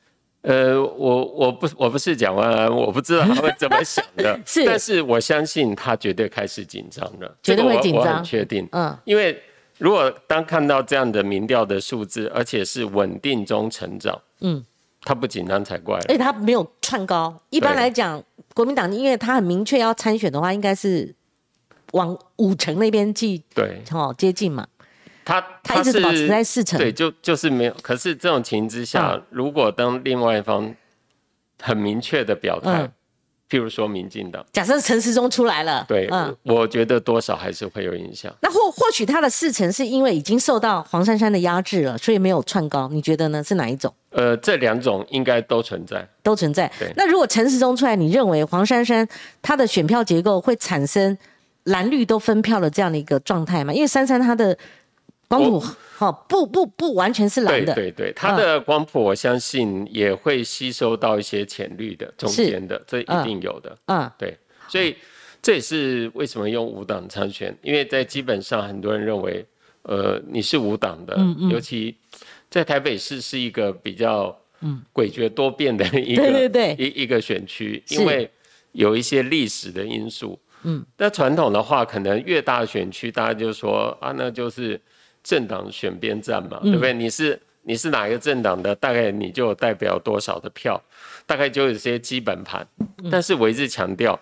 呃，我我不我不是蒋万安，我不知道他会怎么想的，(laughs) 是，但是我相信他绝对开始紧张了，绝对会紧张，我很确定，嗯，因为如果当看到这样的民调的数字，而且是稳定中成长，嗯，他不紧张才怪，而且他没有窜高，一般来讲，国民党因为他很明确要参选的话，应该是往五成那边去，对，哦，接近嘛。他他一直保持在四成，对，就就是没有。可是这种情之下，如果当另外一方很明确的表态，譬如说民进党，假设陈时中出来了，对，嗯，我觉得多少还是会有影响。那或或许他的四成是因为已经受到黄珊珊的压制了，所以没有窜高。你觉得呢？是哪一种？呃，这两种应该都存在，都存在。那如果陈时中出来，你认为黄珊珊她的选票结构会产生蓝绿都分票的这样的一个状态吗？因为珊珊她的。光谱好不不不完全是蓝的，对对对，它的光谱我相信也会吸收到一些浅绿的中间的，这一定有的。嗯，对，所以这也是为什么用五党参选，因为在基本上很多人认为，呃，你是五党的，尤其在台北市是一个比较嗯诡谲多变的一个对对对一一个选区，因为有一些历史的因素。嗯，那传统的话，可能越大选区，大家就说啊，那就是政党选边站嘛，对不对？你是你是哪一个政党的，大概你就代表多少的票，大概就有些基本盘。但是我一直强调，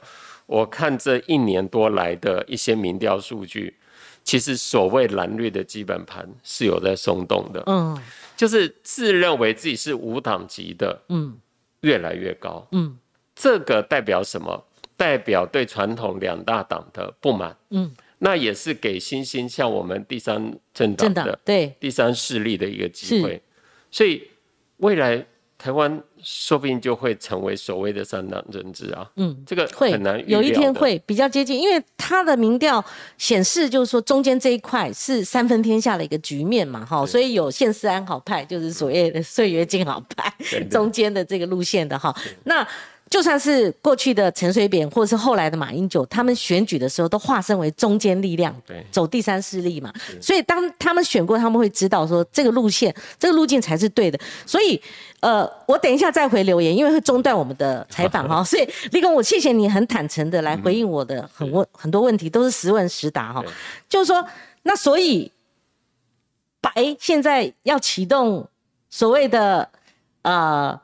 我看这一年多来的一些民调数据，其实所谓蓝绿的基本盘是有在松动的。嗯，就是自认为自己是无党籍的，嗯，越来越高。嗯，这个代表什么？代表对传统两大党的不满，嗯，那也是给新兴像我们第三政党的对。第三势力的一个机会，所以未来台湾说不定就会成为所谓的三党政治啊，嗯，这个会很难有一天会比较接近，因为他的民调显示就是说中间这一块是三分天下的一个局面嘛，哈，所以有现世安好派，就是所谓的岁月静好派，中间的这个路线的哈，那。就算是过去的陈水扁，或者是后来的马英九，他们选举的时候都化身为中间力量，对，走第三势力嘛。所以当他们选过，他们会知道说这个路线，这个路径才是对的。所以，呃，我等一下再回留言，因为会中断我们的采访哈。(laughs) 所以，立功，我谢谢你很坦诚的来回应我的很问 (laughs) 很多问题，都是实问实答哈。就是说，那所以白现在要启动所谓的呃。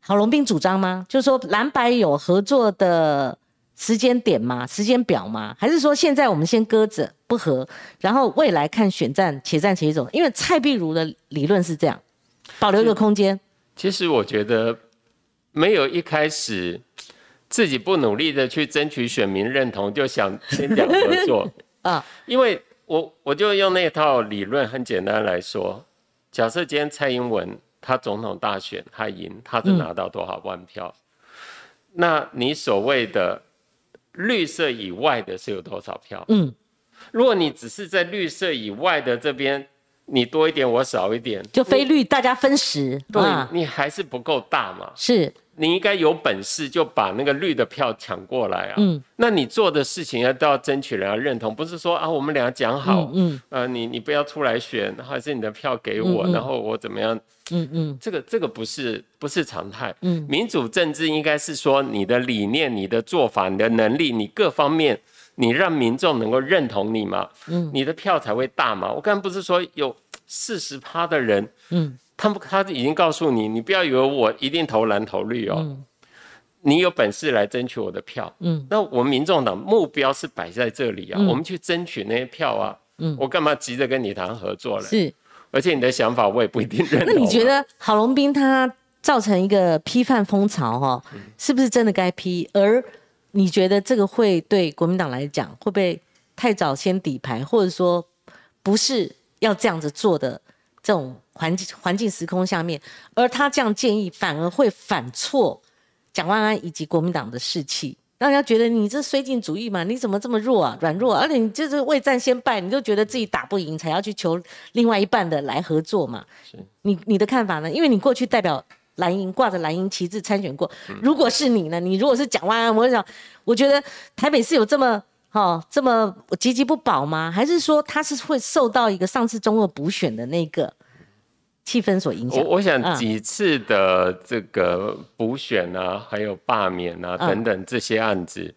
郝龙斌主张吗？就是说蓝白有合作的时间点吗？时间表吗？还是说现在我们先搁着不合，然后未来看选战，且战且走？因为蔡碧如的理论是这样，保留一个空间。其实我觉得没有一开始自己不努力的去争取选民认同，就想先讲合作 (laughs) 啊。因为我我就用那套理论，很简单来说，假设今天蔡英文。他总统大选他赢，他只拿到多少万票？那你所谓的绿色以外的是有多少票？嗯，如果你只是在绿色以外的这边，你多一点，我少一点，就非绿大家分食，对，你还是不够大嘛？是。你应该有本事就把那个绿的票抢过来啊！嗯，那你做的事情要都要争取人家认同，不是说啊我们俩讲好，嗯，呃你你不要出来选，还是你的票给我，然后我怎么样？嗯嗯，这个这个不是不是常态。嗯，民主政治应该是说你的理念、你的做法、你的能力、你各方面，你让民众能够认同你嘛？嗯，你的票才会大嘛。我刚刚不是说有四十趴的人，嗯。他们他已经告诉你，你不要以为我一定投蓝投绿哦，你有本事来争取我的票。嗯，那我们民众党目标是摆在这里啊，我们去争取那些票啊。嗯，我干嘛急着跟你谈合作呢？是，而且你的想法我也不一定认同。那你觉得郝龙斌他造成一个批判风潮哈，是不是真的该批？而你觉得这个会对国民党来讲会不会太早先底牌，或者说不是要这样子做的这种？环境环境时空下面，而他这样建议反而会反错蒋万安以及国民党的士气，让人家觉得你这绥靖主义嘛？你怎么这么弱啊？软弱，而且你就是未战先败，你就觉得自己打不赢，才要去求另外一半的来合作嘛？是你你的看法呢？因为你过去代表蓝营挂着蓝营旗帜参选过，如果是你呢？你如果是蒋万安，我想，我觉得台北市有这么哈这么岌岌不保吗？还是说他是会受到一个上次中二补选的那个？气氛所影响。我我想几次的这个补选啊，还有罢免啊等等这些案子，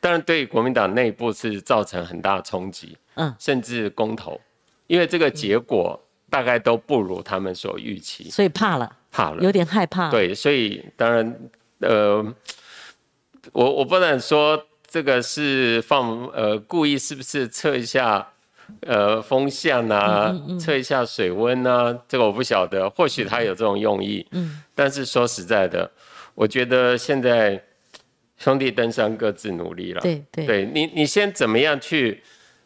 当然对国民党内部是造成很大冲击。嗯，甚至公投，因为这个结果大概都不如他们所预期，所以怕了，怕了，有点害怕。对，所以当然，呃，我我不能说这个是放呃故意，是不是测一下？呃，风向啊，测一下水温啊，这个我不晓得，或许他有这种用意。嗯，但是说实在的，我觉得现在兄弟登山各自努力了。对对，对你你先怎么样去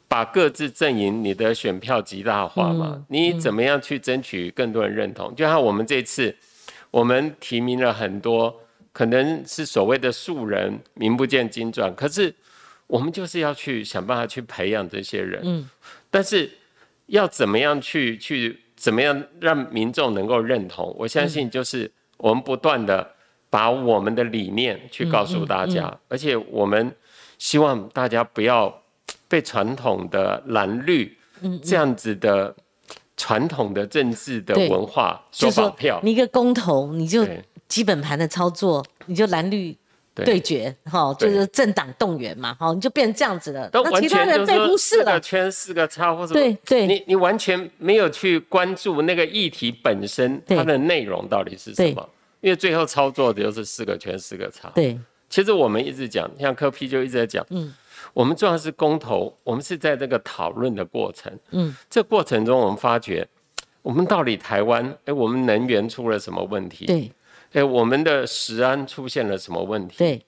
把各自阵营你的选票极大化嘛？你怎么样去争取更多人认同？就像我们这次，我们提名了很多，可能是所谓的素人，名不见经传，可是。我们就是要去想办法去培养这些人，嗯，但是要怎么样去去怎么样让民众能够认同？我相信就是我们不断的把我们的理念去告诉大家，而且我们希望大家不要被传统的蓝绿这样子的传统的政治的文化所绑票。你一个公投，你就基本盘的操作，你就蓝绿。对决，哈，就是政党动员嘛，哈，你就变成这样子了。那其他人被忽视了。四个圈，四个叉，或者对对，你你完全没有去关注那个议题本身，它的内容到底是什么？因为最后操作的就是四个圈，四个叉。对，其实我们一直讲，像柯批就一直在讲，嗯，我们重要是公投，我们是在这个讨论的过程，嗯，这过程中我们发觉，我们到底台湾，哎，我们能源出了什么问题？对。哎，我们的食安出现了什么问题？对，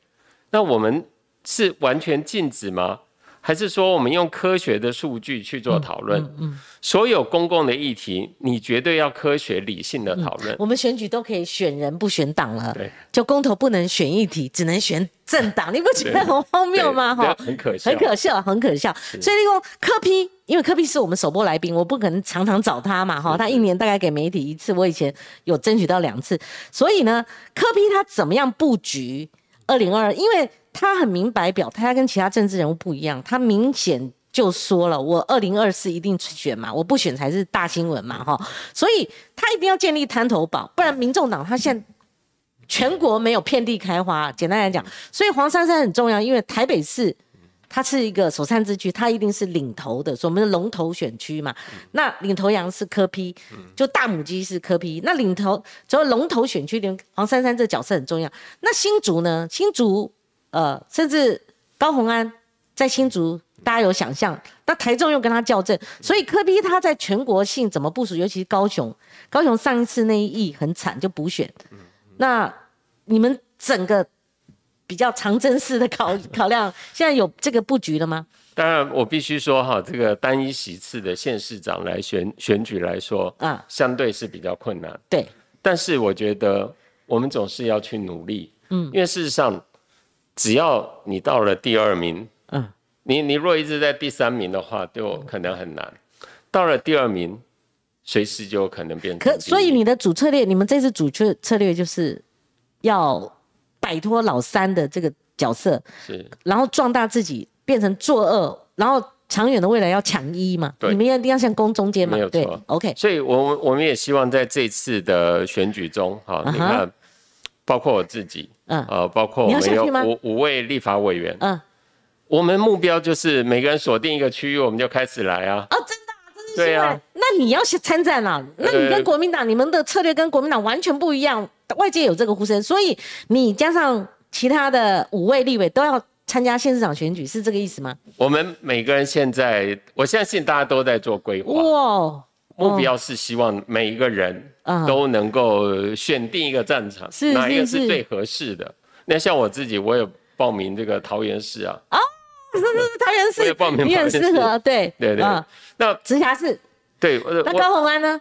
那我们是完全禁止吗？还是说我们用科学的数据去做讨论？嗯，所有公共的议题，你绝对要科学理性的讨论。我们选举都可以选人不选党了，对，就公投不能选议题，只能选政党，你不觉得很荒谬吗？哈，很可笑，很可笑，很可笑。所以那个柯批，因为柯批是我们首播来宾，我不可能常常找他嘛，哈，他一年大概给媒体一次，我以前有争取到两次，所以呢，柯批他怎么样布局二零二？因为他很明白表态，他跟其他政治人物不一样。他明显就说了，我二零二四一定选嘛，我不选才是大新闻嘛，哈。所以他一定要建立滩头堡，不然民众党他现在全国没有遍地开花。简单来讲，所以黄珊珊很重要，因为台北市它是一个首善之区，它一定是领头的，所以我们的龙头选区嘛。那领头羊是柯批，就大母鸡是柯批。那领头只要龙头选区里，黄珊珊这角色很重要。那新竹呢？新竹。呃，甚至高鸿安在新竹，大家有想象，那台中又跟他校正，所以柯比他在全国性怎么部署，尤其是高雄，高雄上一次那一役很惨，就补选。那你们整个比较长征式的考考量，现在有这个布局了吗？当然，我必须说哈，这个单一席次的县市长来选选举来说，啊，相对是比较困难。对，但是我觉得我们总是要去努力，嗯，因为事实上。只要你到了第二名，嗯，你你若一直在第三名的话，就可能很难。到了第二名，随时就有可能变。可所以你的主策略，你们这次主策策略就是要摆脱老三的这个角色，是，然后壮大自己，变成作恶，然后长远的未来要抢一嘛。对，你们一定要像攻中间嘛。没有错。OK。所以，我们我们也希望在这次的选举中，哈，你看。包括我自己，嗯，呃，包括我们有五五位立法委员，嗯，我们目标就是每个人锁定一个区域，我们就开始来啊。哦，真的，这是对啊。那你要去参战了，那你跟国民党，你们的策略跟国民党完全不一样，外界有这个呼声，所以你加上其他的五位立委都要参加县市长选举，是这个意思吗？我们每个人现在，我相信大家都在做规划。哇。目标是希望每一个人都能够选定一个战场，是哪一个是最合适的？那像我自己，我有报名这个桃园市啊。哦，是是是，桃园市，报名你很适合，对对对。那直辖市，对。那高鸿安呢？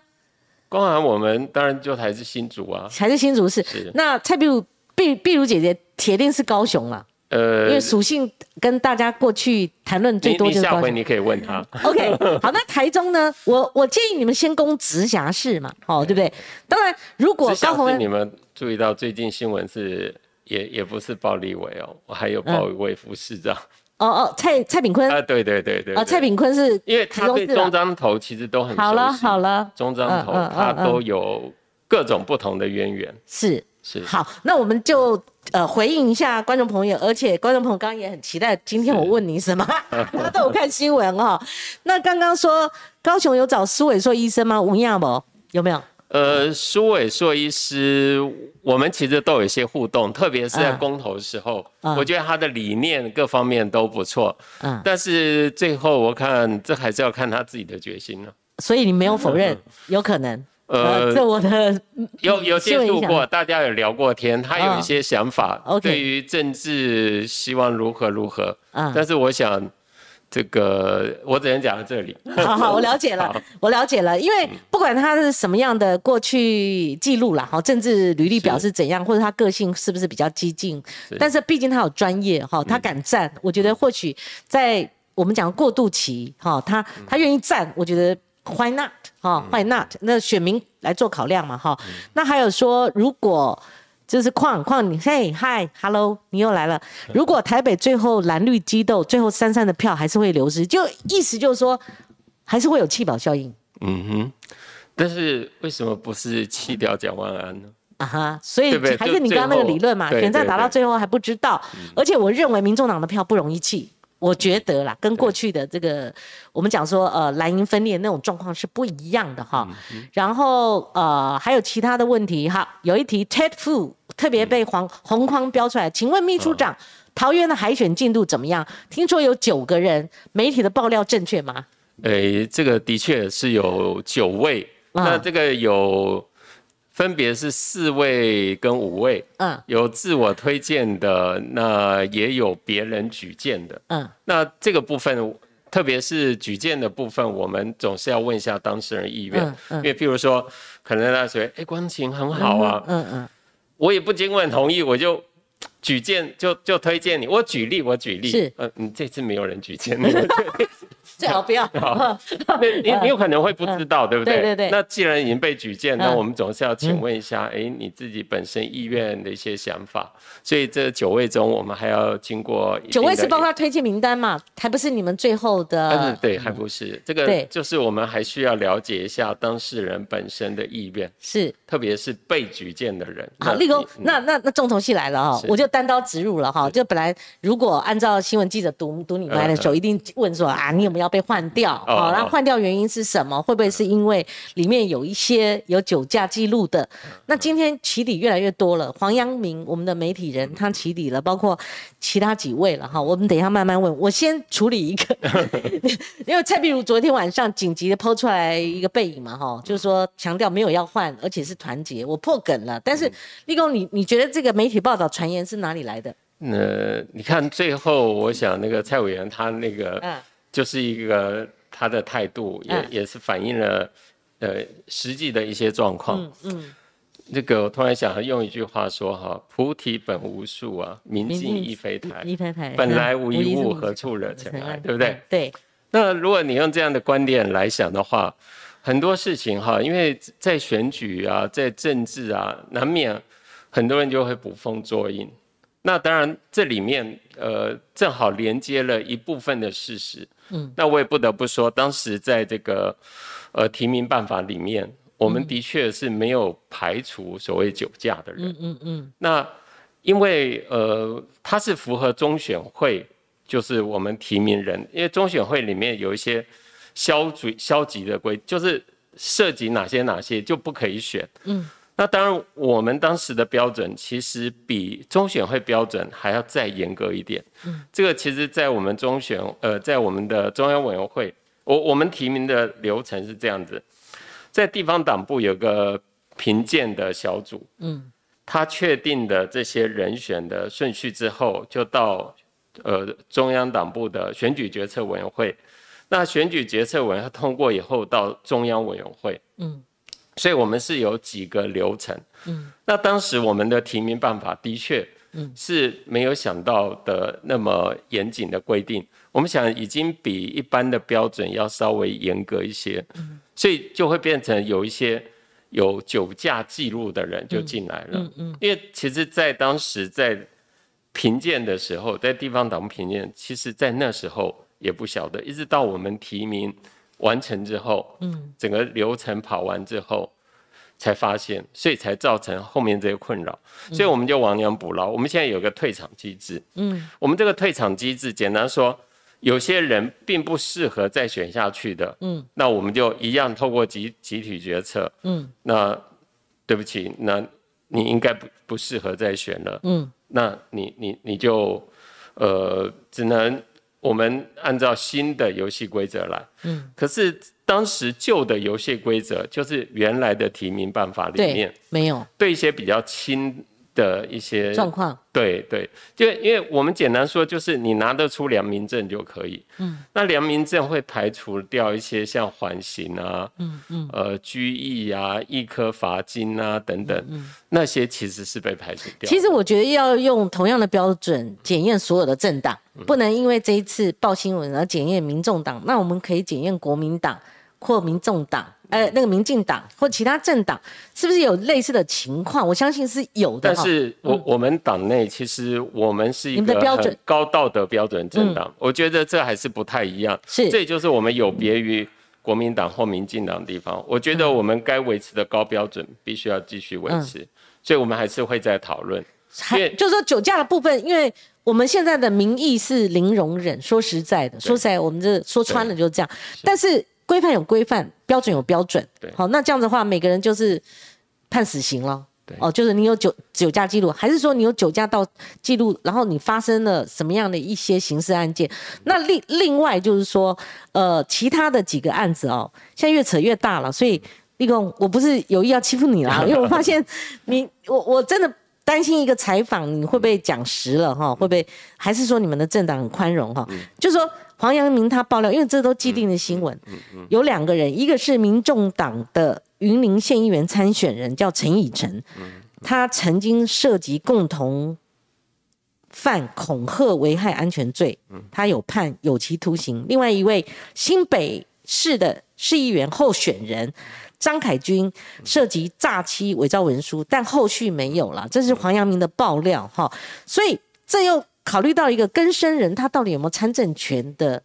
高鸿安，我们当然就还是新竹啊，还是新竹市。那蔡碧如碧碧如姐姐，铁定是高雄了。呃，因为属性跟大家过去谈论最多就是下回你可以问他。OK，好，那台中呢？我我建议你们先攻直辖市嘛，哦，对。不对？当然，如果高雄，你们注意到最近新闻是也也不是报立委哦，我还有报一位副市长。哦哦，蔡蔡炳坤？啊，对对对对，啊，蔡炳坤是因为他对中章头其实都很好了好了，中章头他都有各种不同的渊源，是。是。好，那我们就。呃，回应一下观众朋友，而且观众朋友刚刚也很期待今天我问你什么，(laughs) 他都有看新闻哈。那刚刚说高雄有找苏伟硕医生吗？吴亚不？有没有？呃，苏伟硕医师，我们其实都有一些互动，特别是在公投的时候，我觉得他的理念各方面都不错。嗯，但是最后我看这还是要看他自己的决心了。所以你没有否认有可能？呃，这我的有有接触过，大家有聊过天，他有一些想法，对于政治希望如何如何。嗯，但是我想，这个我只能讲到这里。好好，(laughs) 我了解了，我了解了。因为不管他是什么样的过去记录啦，哈，政治履历表是怎样，或者他个性是不是比较激进，但是毕竟他有专业，哈，他敢站，我觉得或许在我们讲过渡期，哈，他他愿意站，我觉得。Why not？哈，Why not？那选民来做考量嘛，哈。那还有说，如果就是矿矿，你嘿嗨，Hello，你又来了。如果台北最后蓝绿激斗，最后三三的票还是会流失，就意思就是说，还是会有弃保效应。嗯哼，但是为什么不是弃掉蒋万安呢？啊哈，所以还是你刚刚那个理论嘛，选战打到最后还不知道。而且我认为民众党的票不容易弃。我觉得啦，跟过去的这个我们讲说，呃，蓝银分裂那种状况是不一样的哈。然后呃，还有其他的问题哈。有一题 Ted Fu 特别被黄红框标出来，请问秘书长，桃园的海选进度怎么样？听说有九个人，媒体的爆料正确吗？诶，这个的确是有九位，那这个有。分别是四位跟五位，嗯，有自我推荐的，那也有别人举荐的，嗯，那这个部分，特别是举荐的部分，我们总是要问一下当事人意愿，因为譬如说，可能他说，哎，光晴很好啊，嗯嗯，我也不经问同意，我就举荐，就就推荐你。我举例，我举例，是，嗯，你这次没有人举荐。(laughs) (laughs) (laughs) 最好不要。(laughs) 好，(laughs) 你你有可能会不知道，对不对？对对对。那既然已经被举荐，那我们总是要请问一下，哎，你自己本身意愿的一些想法。所以这九位中，我们还要经过九位是包括推荐名单嘛？还不是你们最后的？对，还不是这个，就是我们还需要了解一下当事人本身的意愿，是，特别是被举荐的人。好，立功，那那那重头戏来了哈，我就单刀直入了哈。就本来如果按照新闻记者读读你来的时候，一定问说啊，你有没有？被换掉，好，那换掉原因是什么？会不会是因为里面有一些有酒驾记录的？那今天起底越来越多了，黄阳明我们的媒体人他起底了，包括其他几位了哈。我们等一下慢慢问，我先处理一个，(laughs) 因为蔡碧如昨天晚上紧急的抛出来一个背影嘛哈，就是说强调没有要换，而且是团结，我破梗了。但是立功，你你觉得这个媒体报道传言是哪里来的？呃，你看最后，我想那个蔡委员他那个。就是一个他的态度，也也是反映了呃实际的一些状况。嗯嗯，这个我突然想用一句话说哈：“菩提本无树啊，明镜亦非台。本来无一物，何处惹尘埃？”对不对？对。那如果你用这样的观点来想的话，很多事情哈，因为在选举啊，在政治啊，难免很多人就会捕风捉影。那当然，这里面呃正好连接了一部分的事实。嗯，那我也不得不说，当时在这个呃提名办法里面，我们的确是没有排除所谓酒驾的人。嗯嗯嗯。那因为呃他是符合中选会，就是我们提名人，因为中选会里面有一些消极消极的规，就是涉及哪些哪些就不可以选。嗯。那当然，我们当时的标准其实比中选会标准还要再严格一点。嗯，这个其实，在我们中选，呃，在我们的中央委员会，我我们提名的流程是这样子，在地方党部有个评鉴的小组，嗯，他确定的这些人选的顺序之后，就到呃中央党部的选举决策委员会，那选举决策委员会通过以后，到中央委员会，嗯。所以，我们是有几个流程。嗯，那当时我们的提名办法的确，嗯，是没有想到的那么严谨的规定。我们想，已经比一般的标准要稍微严格一些。嗯，所以就会变成有一些有酒驾记录的人就进来了。嗯嗯，因为其实，在当时在评鉴的时候，在地方党评鉴，其实在那时候也不晓得，一直到我们提名。完成之后，嗯，整个流程跑完之后，才发现，所以才造成后面这些困扰，所以我们就亡羊补牢。我们现在有个退场机制，嗯，我们这个退场机制，简单说，有些人并不适合再选下去的，嗯，那我们就一样透过集集体决策，嗯，那对不起，那你应该不不适合再选了，嗯，那你你你就，呃，只能。我们按照新的游戏规则来，嗯，可是当时旧的游戏规则就是原来的提名办法里面没有对一些比较轻。的一些状况，对对，就因为我们简单说，就是你拿得出良民证就可以。嗯，那良民证会排除掉一些像缓刑啊，嗯嗯，呃，拘役啊，一颗罚金啊等等，那些其实是被排除掉。其实我觉得要用同样的标准检验所有的政党，不能因为这一次报新闻而检验民众党，那我们可以检验国民党。或民众党，呃，那个民进党或其他政党，是不是有类似的情况？我相信是有的。但是我我们党内其实我们是一个很高道德标准政党，我觉得这还是不太一样。是，这也就是我们有别于国民党或民进党的地方。我觉得我们该维持的高标准必须要继续维持，所以我们还是会在讨论。因为就是说酒驾的部分，因为我们现在的民意是零容忍。说实在的，说实在，我们这说穿了就是这样。但是规范有规范，标准有标准。好，那这样子的话，每个人就是判死刑了。哦，就是你有酒酒驾记录，还是说你有酒驾到记录，然后你发生了什么样的一些刑事案件？那另另外就是说，呃，其他的几个案子哦，现在越扯越大了。所以立功，我不是有意要欺负你啦，因为我发现你，我我真的。担心一个采访你会不会讲实了哈？会不会还是说你们的政党很宽容哈？就是说黄阳明他爆料，因为这都既定的新闻，有两个人，一个是民众党的云林县议员参选人叫陈以诚，他曾经涉及共同犯恐吓危害安全罪，他有判有期徒刑。另外一位新北市的市议员候选人。张凯军涉及诈欺、伪造文书，但后续没有了，这是黄阳明的爆料哈。所以这又考虑到一个根生人，他到底有没有参政权的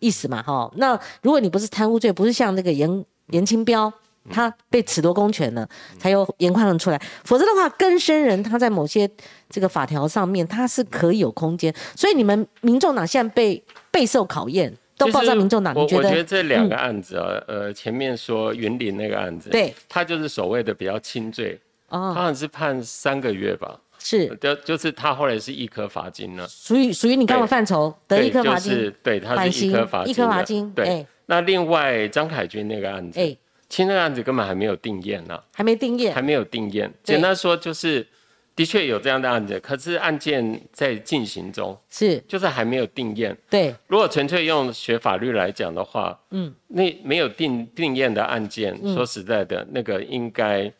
意思嘛？哈，那如果你不是贪污罪，不是像那个严严清标，他被褫夺公权了，才有严宽容出来，否则的话，根生人他在某些这个法条上面，他是可以有空间。所以你们民众党现在被备受考验。都爆炸民众党，我我觉得这两个案子啊，呃，前面说云林那个案子，对，他就是所谓的比较轻罪，哦，他好像是判三个月吧，是，就就是他后来是一颗罚金了，属于属于你刚刚范畴得一颗罚金，对，他是一颗罚金，一颗罚金，对。那另外张凯军那个案子，哎，其实那个案子根本还没有定验呢，还没定验，还没有定验，简单说就是。的确有这样的案子，可是案件在进行中，是就是还没有定验。对，如果纯粹用学法律来讲的话，嗯，那没有定定验的案件，说实在的，那个应该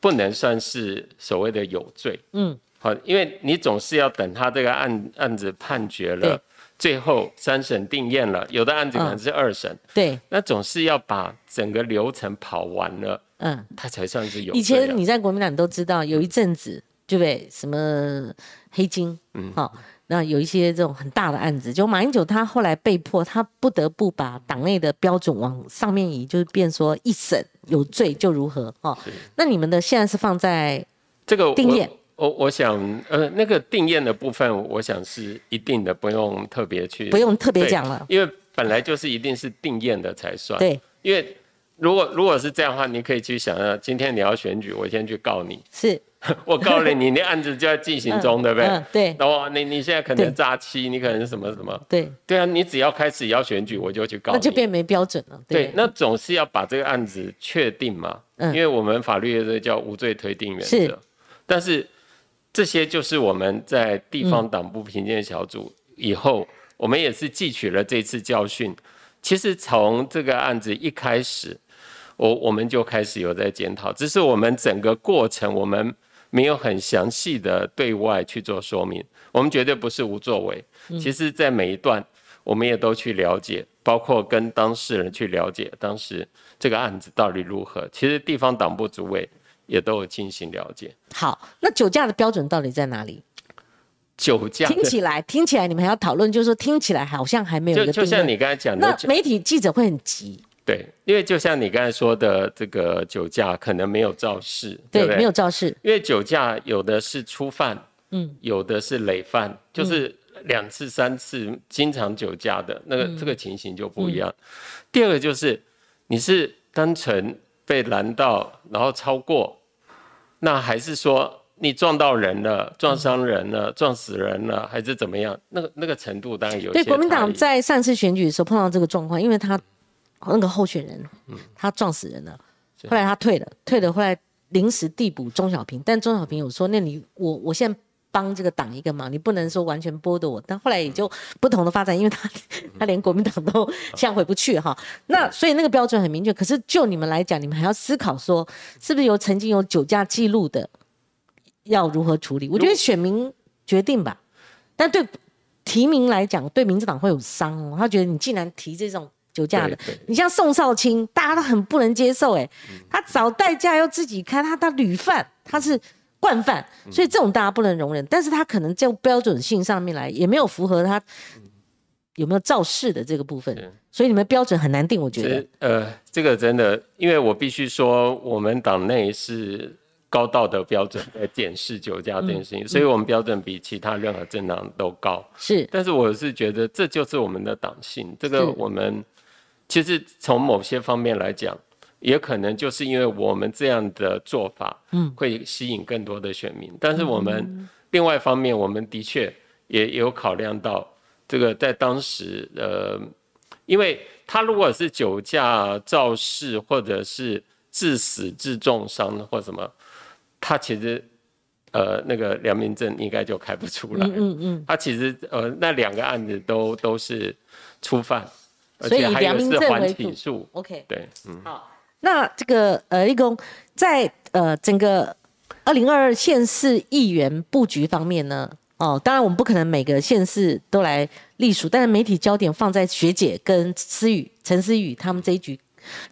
不能算是所谓的有罪。嗯，好，因为你总是要等他这个案案子判决了，最后三审定验了，有的案子可能是二审，对，那总是要把整个流程跑完了，嗯，他才算是有。以前你在国民党都知道，有一阵子。对不对？什么黑金？嗯，好，那有一些这种很大的案子，就马英九他后来被迫，他不得不把党内的标准往上面移，就是变说一审有罪就如何？哦，那你们的现在是放在这个定验？我我想，呃，那个定验的部分，我想是一定的，不用特别去，不用特别讲了，因为本来就是一定是定验的才算。对，因为如果如果是这样的话，你可以去想啊，今天你要选举，我先去告你，是。(laughs) 我告诉你，你那案子就在进行中，对不对？对。然后你你现在可能诈欺，你可能什么什么？对。对啊，你只要开始要选举，我就去告。那就变没标准了。对。那总是要把这个案子确定嘛？嗯。因为我们法律的叫无罪推定原则。是。但是这些就是我们在地方党部评鉴小组以后，我们也是汲取了这次教训。其实从这个案子一开始，我我们就开始有在检讨，只是我们整个过程我们。没有很详细的对外去做说明，我们绝对不是无作为。其实，在每一段，我们也都去了解，包括跟当事人去了解当时这个案子到底如何。其实，地方党部主委也都有进行了解。好，那酒驾的标准到底在哪里？酒驾听起来，听起来你们还要讨论，就是说听起来好像还没有。就就像你刚才讲的，那媒体记者会很急。对，因为就像你刚才说的，这个酒驾可能没有肇事，对？没有肇事，因为酒驾有的是初犯，嗯，有的是累犯，就是两次、三次经常酒驾的那个，这个情形就不一样。第二个就是你是单纯被拦到，然后超过，那还是说你撞到人了、撞伤人了、撞死人了，还是怎么样？那个那个程度当然有。对，国民党在上次选举的时候碰到这个状况，因为他。那个候选人，他撞死人了，后来他退了，退了，后来临时递补钟小平，但钟小平有说，那你我我现在帮这个党一个忙，你不能说完全剥夺我，但后来也就不同的发展，因为他 (laughs) 他连国民党都现在回不去哈，那所以那个标准很明确，可是就你们来讲，你们还要思考说，是不是有曾经有酒驾记录的，要如何处理？我觉得选民决定吧，但对提名来讲，对民主党会有伤哦，他觉得你既然提这种。酒驾的。你像宋少卿，大家都很不能接受，哎，他找代驾又自己开，他他屡犯，他是惯犯，所以这种大家不能容忍。但是他可能就标准性上面来，也没有符合他有没有肇事的这个部分，所以你们标准很难定，我觉得。呃，这个真的，因为我必须说，我们党内是。高道德标准来检视酒驾这件事情，所以我们标准比其他任何政党都高。是，但是我是觉得这就是我们的党性。这个我们其实从某些方面来讲，也可能就是因为我们这样的做法，嗯，会吸引更多的选民。但是我们另外一方面，我们的确也有考量到这个在当时，呃，因为他如果是酒驾肇事，或者是致死致重伤或什么。他其实，呃，那个良民证应该就开不出来。嗯嗯。他其实，呃，那两个案子都都是初犯，而且还有是缓起诉。OK。对，嗯。好，那这个呃，立功在呃整个二零二二县市议员布局方面呢，哦，当然我们不可能每个县市都来隶属，但是媒体焦点放在学姐跟思雨、陈思雨他们这一局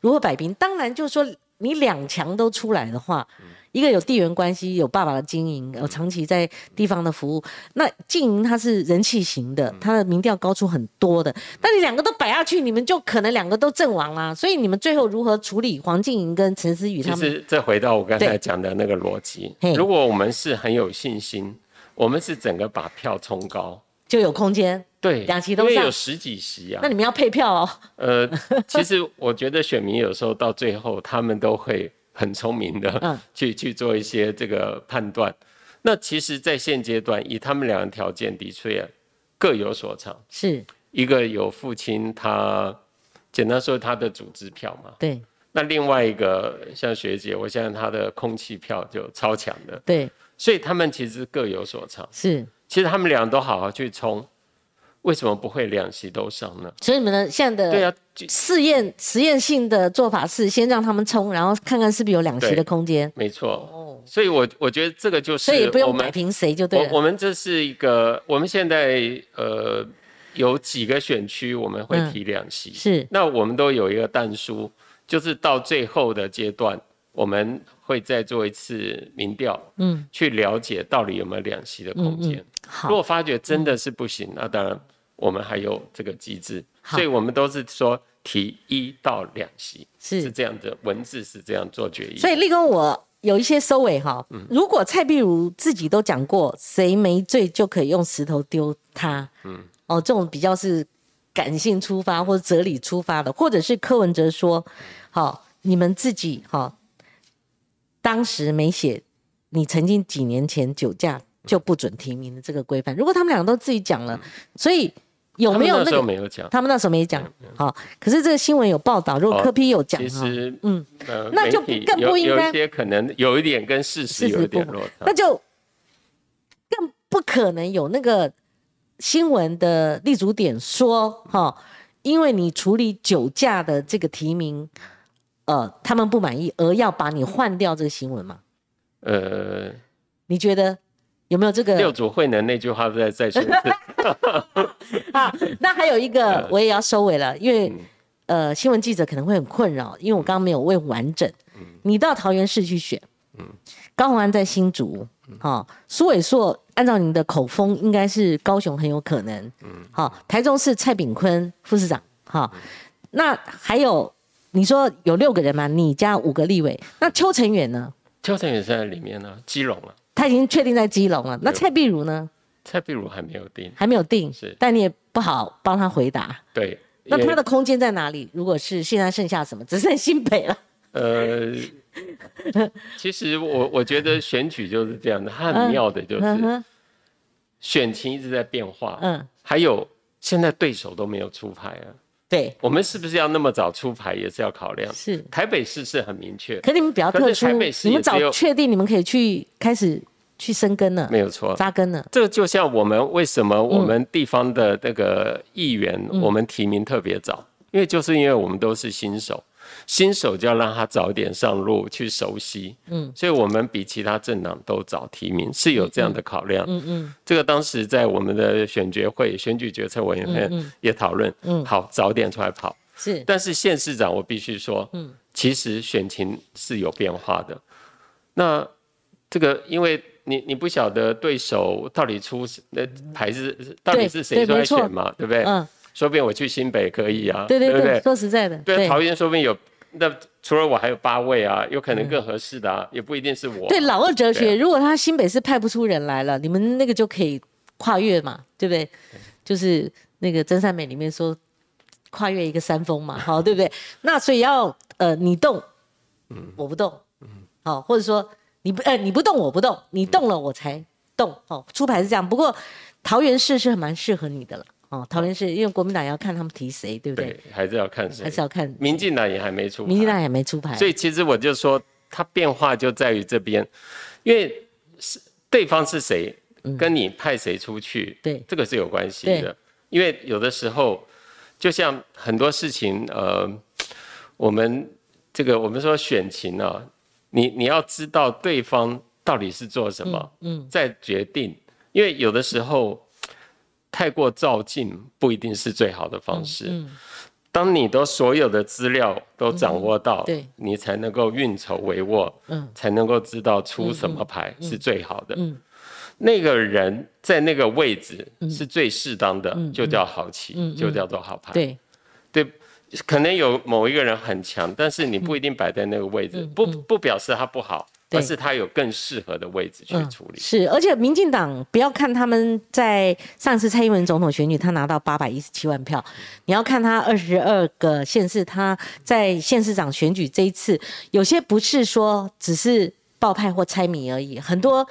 如何摆平。当然就是说，你两强都出来的话。一个有地缘关系，有爸爸的经营，有长期在地方的服务。那静营他是人气型的，他的民调高出很多的。但你两个都摆下去，你们就可能两个都阵亡啦。所以你们最后如何处理黄静莹跟陈思宇他们？其实再回到我刚才讲的那个逻辑，如果我们是很有信心，我们是整个把票冲高，就有空间。对，两席都上，因为有十几席啊。那你们要配票哦。呃，其实我觉得选民有时候到最后，他们都会。很聪明的，(laughs) 去去做一些这个判断。那其实，在现阶段，以他们两个条件，的确各有所长。是一个有父亲，他简单说他的组织票嘛。对。那另外一个像学姐，我相信她的空气票就超强的。对。所以他们其实各有所长。是。其实他们俩都好好去冲。为什么不会两席都上呢？所以你们的现在的对啊试验实验性的做法是先让他们冲，然后看看是不是有两席的空间。没错，哦，所以我我觉得这个就是所以不用摆平谁就对了。我们这是一个，我们现在呃有几个选区我们会提两席，是那我们都有一个弹书，就是到最后的阶段我们会再做一次民调，嗯，去了解到底有没有两席的空间。如果发觉真的是不行，那当然。我们还有这个机制，所以我们都是说提一到两席，是是这样的文字是这样做决议。所以立功，我有一些收尾哈。如果蔡碧如自己都讲过，谁没罪就可以用石头丢他。嗯，哦，这种比较是感性出发或者哲理出发的，或者是柯文哲说，好，你们自己哈，当时没写，你曾经几年前酒驾就不准提名的这个规范。如果他们两个都自己讲了，所以。有没有那个？没有讲，他们那时候没讲。好，可是这个新闻有报道，如果柯批有讲，其实嗯，那就更不应该。有一些可能有一点跟事实有点落差，那就更不可能有那个新闻的立足点说哈，因为你处理酒驾的这个提名，呃，他们不满意，而要把你换掉这个新闻吗？呃，你觉得？有没有这个六祖慧能那句话再再说一次？(laughs) 好，那还有一个我也要收尾了，因为呃新闻记者可能会很困扰，因为我刚刚没有问完整。你到桃园市去选，嗯，高鸿安在新竹，好，苏伟硕按照你的口风应该是高雄很有可能，嗯，好，台中市蔡炳坤副市长，好，那还有你说有六个人嘛？你加五个立委，那邱成远呢？邱成远在里面呢，基隆了。他已经确定在基隆了。那蔡碧如呢？蔡碧如还没有定，还没有定。是，但你也不好帮他回答。对。那他的空间在哪里？如果是现在剩下什么，只剩新北了。呃，其实我我觉得选举就是这样的，它很妙的，就是选情一直在变化。嗯。还有现在对手都没有出牌啊。对，我们是不是要那么早出牌，也是要考量。是台北市是很明确，可你们比较特殊，你们早确定你们可以去开始去生根了，没有错，扎根了。这就像我们为什么我们地方的那个议员，我们提名特别早，因为就是因为我们都是新手。新手就要让他早点上路去熟悉，嗯，所以我们比其他政党都早提名，是有这样的考量，嗯嗯，这个当时在我们的选决会、选举决策委员会也讨论，嗯，好，早点出来跑。是，但是县市长我必须说，嗯，其实选情是有变化的。那这个因为你你不晓得对手到底出那牌子到底是谁出来选嘛，对不对？嗯，说不定我去新北可以啊，对对对，说实在的，对。桃园说不定有。那除了我还有八位啊，有可能更合适的啊，也不一定是我。对老二哲学，如果他新北市派不出人来了，你们那个就可以跨越嘛，对不对？就是那个真善美里面说跨越一个山峰嘛，好，对不对？那所以要呃你动，嗯，我不动，嗯，好，或者说你不呃你不动我不动，你动了我才动，哦，出牌是这样。不过桃园市是蛮适合你的了。哦，桃园市因为国民党要看他们提谁，对不对？对，还是要看谁？还是要看。民进党也还没出，民进党也没出牌。所以其实我就说，它变化就在于这边，因为是对方是谁，跟你派谁出去，对，这个是有关系的。因为有的时候，就像很多事情，呃，我们这个我们说选情啊，你你要知道对方到底是做什么，嗯，再决定。因为有的时候。太过照进不一定是最好的方式。嗯，当你的所有的资料都掌握到，对，你才能够运筹帷幄，嗯，才能够知道出什么牌是最好的。嗯，那个人在那个位置是最适当的，就叫好棋，就叫做好牌。对，对，可能有某一个人很强，但是你不一定摆在那个位置，不不表示他不好。而是他有更适合的位置去处理。是，而且民进党不要看他们在上次蔡英文总统选举，他拿到八百一十七万票，你要看他二十二个县市，他在县市长选举这一次，有些不是说只是报派或猜谜而已，很多。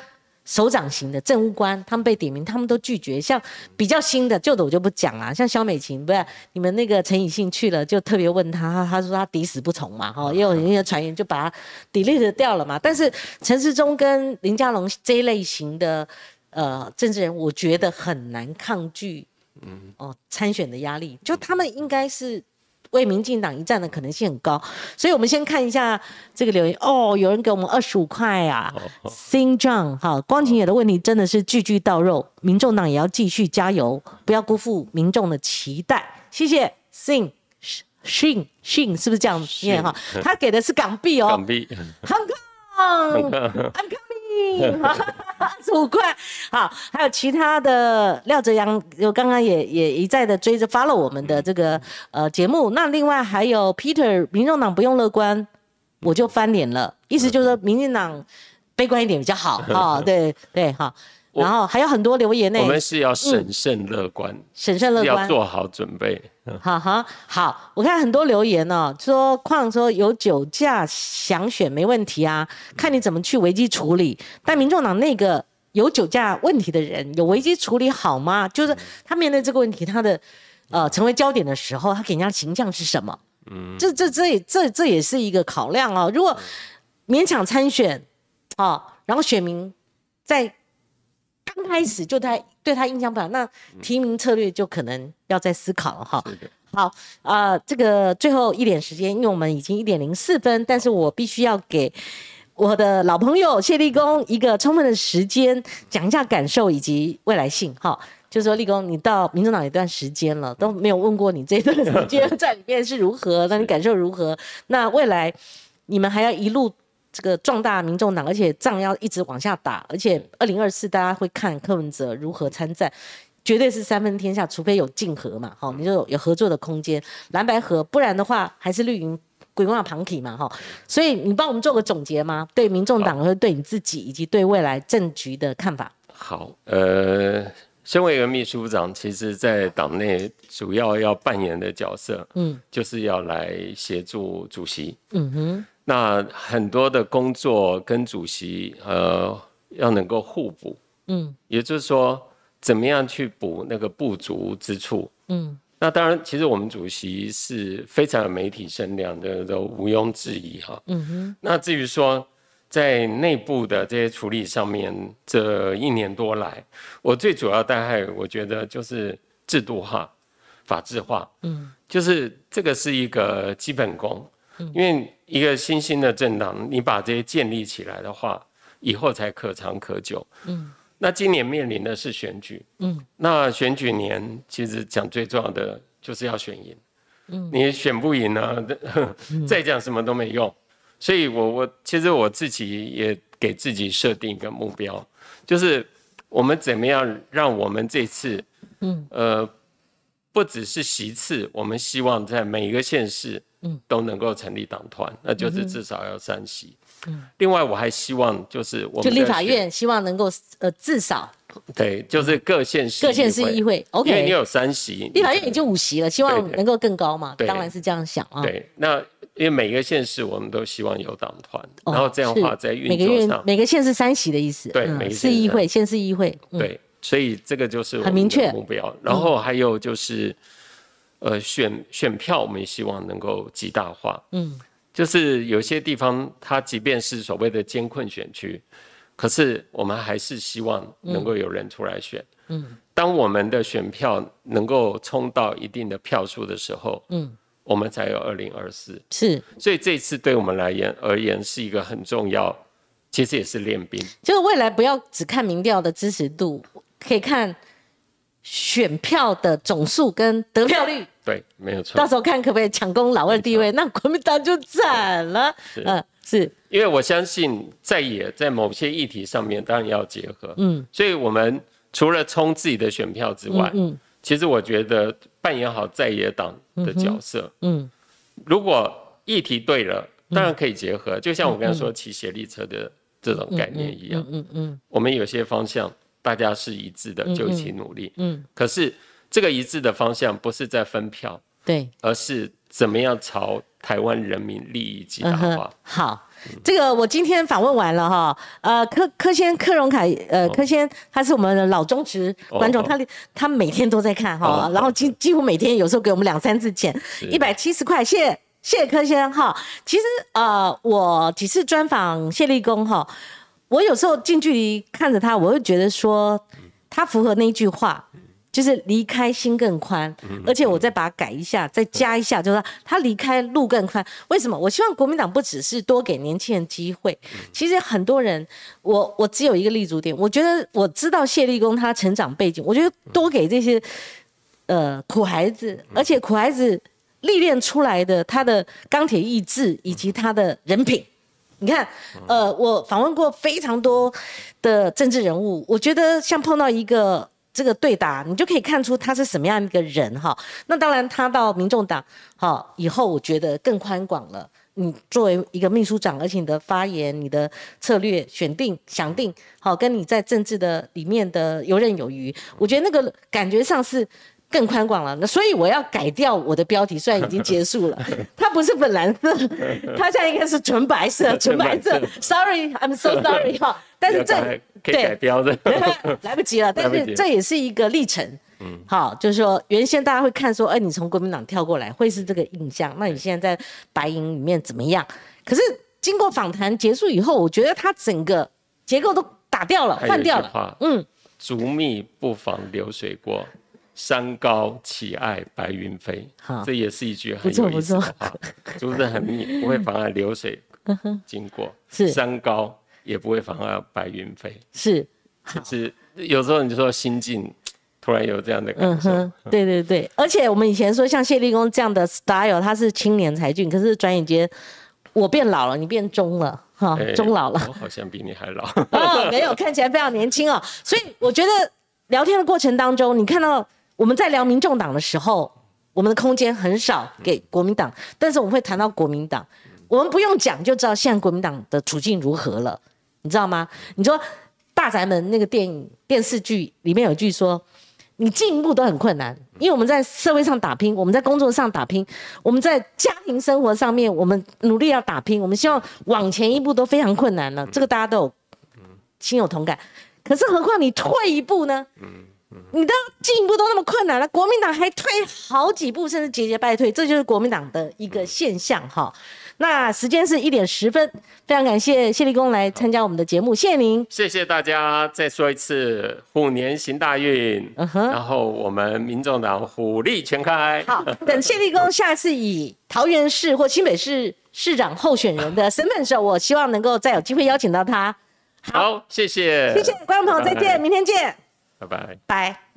首长型的政务官，他们被点名，他们都拒绝。像比较新的旧的我就不讲了。像肖美琴，不是你们那个陈以信去了，就特别问他，他说他抵死不从嘛，哈，也有人家传言就把他 delete 掉了嘛。但是陈世忠跟林佳龙这一类型的呃政治人，我觉得很难抗拒，嗯，哦参选的压力，就他们应该是。为民进党一战的可能性很高，所以我们先看一下这个留言哦。有人给我们二十五块啊，Sing John 哈，光晴野的问题真的是句句到肉，民众党也要继续加油，不要辜负民众的期待。谢谢 sing shing shing 是不是这样念哈？他给的是港币哦，港币，Hong Kong，I'm coming。好，(laughs) 主观，好，还有其他的廖哲阳，就刚刚也也一再的追着发了我们的这个呃节目。那另外还有 Peter，民众党不用乐观，我就翻脸了，意思就是说民进党悲观一点比较好啊。对对，好。然后还有很多留言呢。我们是要审慎乐观，审慎乐观，要做好准备。好好好，我看很多留言哦，说况说有酒驾想选没问题啊，看你怎么去危机处理。但民众党那个有酒驾问题的人，有危机处理好吗？就是他面对这个问题，他的呃成为焦点的时候，他给人家形象是什么？嗯，这这这也这这也是一个考量哦。如果勉强参选，哦，然后选民在。刚开始就他对他印象不好，那提名策略就可能要再思考了哈。好，啊，这个最后一点时间，因为我们已经一点零四分，但是我必须要给我的老朋友谢立功一个充分的时间，讲一下感受以及未来性哈。就是说，立功，你到民主党一段时间了，都没有问过你这段时间在里面是如何，那你感受如何？那未来你们还要一路。这个壮大民众党，而且仗要一直往下打，而且二零二四大家会看柯文哲如何参战，绝对是三分天下，除非有竞合嘛，哈，你就有合作的空间，蓝白合，不然的话还是绿营鬼光旁体嘛，哈，所以你帮我们做个总结吗？对民众党和对你自己以及对未来政局的看法？好，呃，身为一个秘书长，其实在党内主要要扮演的角色，嗯，就是要来协助主席，嗯哼。那很多的工作跟主席呃要能够互补，嗯，也就是说怎么样去补那个不足之处，嗯，那当然其实我们主席是非常有媒体声量的，都毋庸置疑哈，嗯哼。那至于说在内部的这些处理上面，这一年多来，我最主要大概我觉得就是制度化、法制化，嗯，就是这个是一个基本功。因为一个新兴的政党，你把这些建立起来的话，以后才可长可久。嗯，那今年面临的是选举。嗯，那选举年其实讲最重要的就是要选赢。你选不赢啊，(laughs) 再讲什么都没用。所以我我其实我自己也给自己设定一个目标，就是我们怎么样让我们这次，嗯呃，不只是席次，我们希望在每一个县市，嗯，都能够成立党团，那就是至少要三席。嗯，另外我还希望就是我们就立法院希望能够呃至少。对，就是各县市各县市议会，OK，因为你有三席，立法院已经五席了，希望能够更高嘛，当然是这样想啊。对，那因为每个县市我们都希望有党团，然后这样的话在运作上，每个县市三席的意思，对，市议会、县市议会，对，所以这个就是很明确目标。然后还有就是，呃，选选票我们也希望能够极大化，嗯，就是有些地方它即便是所谓的艰困选区。可是我们还是希望能够有人出来选。嗯，当我们的选票能够冲到一定的票数的时候，嗯，我们才有二零二四。是，所以这次对我们来言而言是一个很重要，其实也是练兵。就是未来不要只看民调的支持度，可以看选票的总数跟得票率。对，没有错。到时候看可不可以抢攻老二地位，那国民党就惨了。嗯。是，因为我相信在野在某些议题上面当然要结合，嗯，所以我们除了冲自己的选票之外，嗯，其实我觉得扮演好在野党的角色，嗯，如果议题对了，当然可以结合，就像我刚才说骑协力车的这种概念一样，嗯嗯，我们有些方向大家是一致的，就一起努力，嗯，可是这个一致的方向不是在分票，对，而是怎么样朝。台湾人民利益极大化。好，这个我今天访问完了哈。呃，柯柯先柯荣凯，呃，柯先他是我们的老忠实观众，他他每天都在看哈，然后几几乎每天有时候给我们两三次钱，一百七十块，谢谢谢谢柯先哈。其实呃，我几次专访谢立功哈，我有时候近距离看着他，我会觉得说他符合那一句话。就是离开心更宽，而且我再把它改一下，再加一下，就是说他离开路更宽。为什么？我希望国民党不只是多给年轻人机会，其实很多人，我我只有一个立足点，我觉得我知道谢立功他成长背景，我觉得多给这些呃苦孩子，而且苦孩子历练出来的他的钢铁意志以及他的人品，你看，呃，我访问过非常多的政治人物，我觉得像碰到一个。这个对答，你就可以看出他是什么样一个人哈。那当然，他到民众党哈以后，我觉得更宽广了。你作为一个秘书长，而且你的发言、你的策略选定、想定好，跟你在政治的里面的游刃有余，我觉得那个感觉上是。更宽广了，那所以我要改掉我的标题，虽然已经结束了，(laughs) 它不是粉蓝色，它现在应该是纯白色，(laughs) 纯白色。Sorry，I'm so sorry 哈，(laughs) 但是这可以改标的，来不及了。但是这也是一个历程，嗯，好，就是说原先大家会看说，哎，你从国民党跳过来会是这个印象，那你现在在白银里面怎么样？可是经过访谈结束以后，我觉得它整个结构都打掉了，换掉了。嗯，竹密不妨流水过。山高岂爱白云飞，这也是一句很有意思的话。竹子很密，不会妨碍流水经过；是山高，也不会妨碍白云飞。是，是有时候你就说心境突然有这样的感受。对对对，而且我们以前说像谢立功这样的 style，他是青年才俊，可是转眼间我变老了，你变中了，哈，中老了。我好像比你还老。哦，没有，看起来非常年轻哦。所以我觉得聊天的过程当中，你看到。我们在聊民众党的时候，我们的空间很少给国民党，但是我们会谈到国民党，我们不用讲就知道现在国民党的处境如何了，你知道吗？你说《大宅门》那个电影电视剧里面有一句说，你进一步都很困难，因为我们在社会上打拼，我们在工作上打拼，我们在家庭生活上面，我们努力要打拼，我们希望往前一步都非常困难了，这个大家都有心有同感。可是何况你退一步呢？你都进一步都那么困难了，国民党还退好几步，甚至节节败退，这就是国民党的一个现象哈。那时间是一点十分，非常感谢谢立功来参加我们的节目，谢谢您，谢谢大家。再说一次，虎年行大运，嗯哼，然后我们民众党虎力全开。好，等谢立功下次以桃园市或新北市市长候选人的 (laughs) 身份时候，我希望能够再有机会邀请到他。好，谢谢，谢谢观众朋友，再见，明天见。拜拜。拜。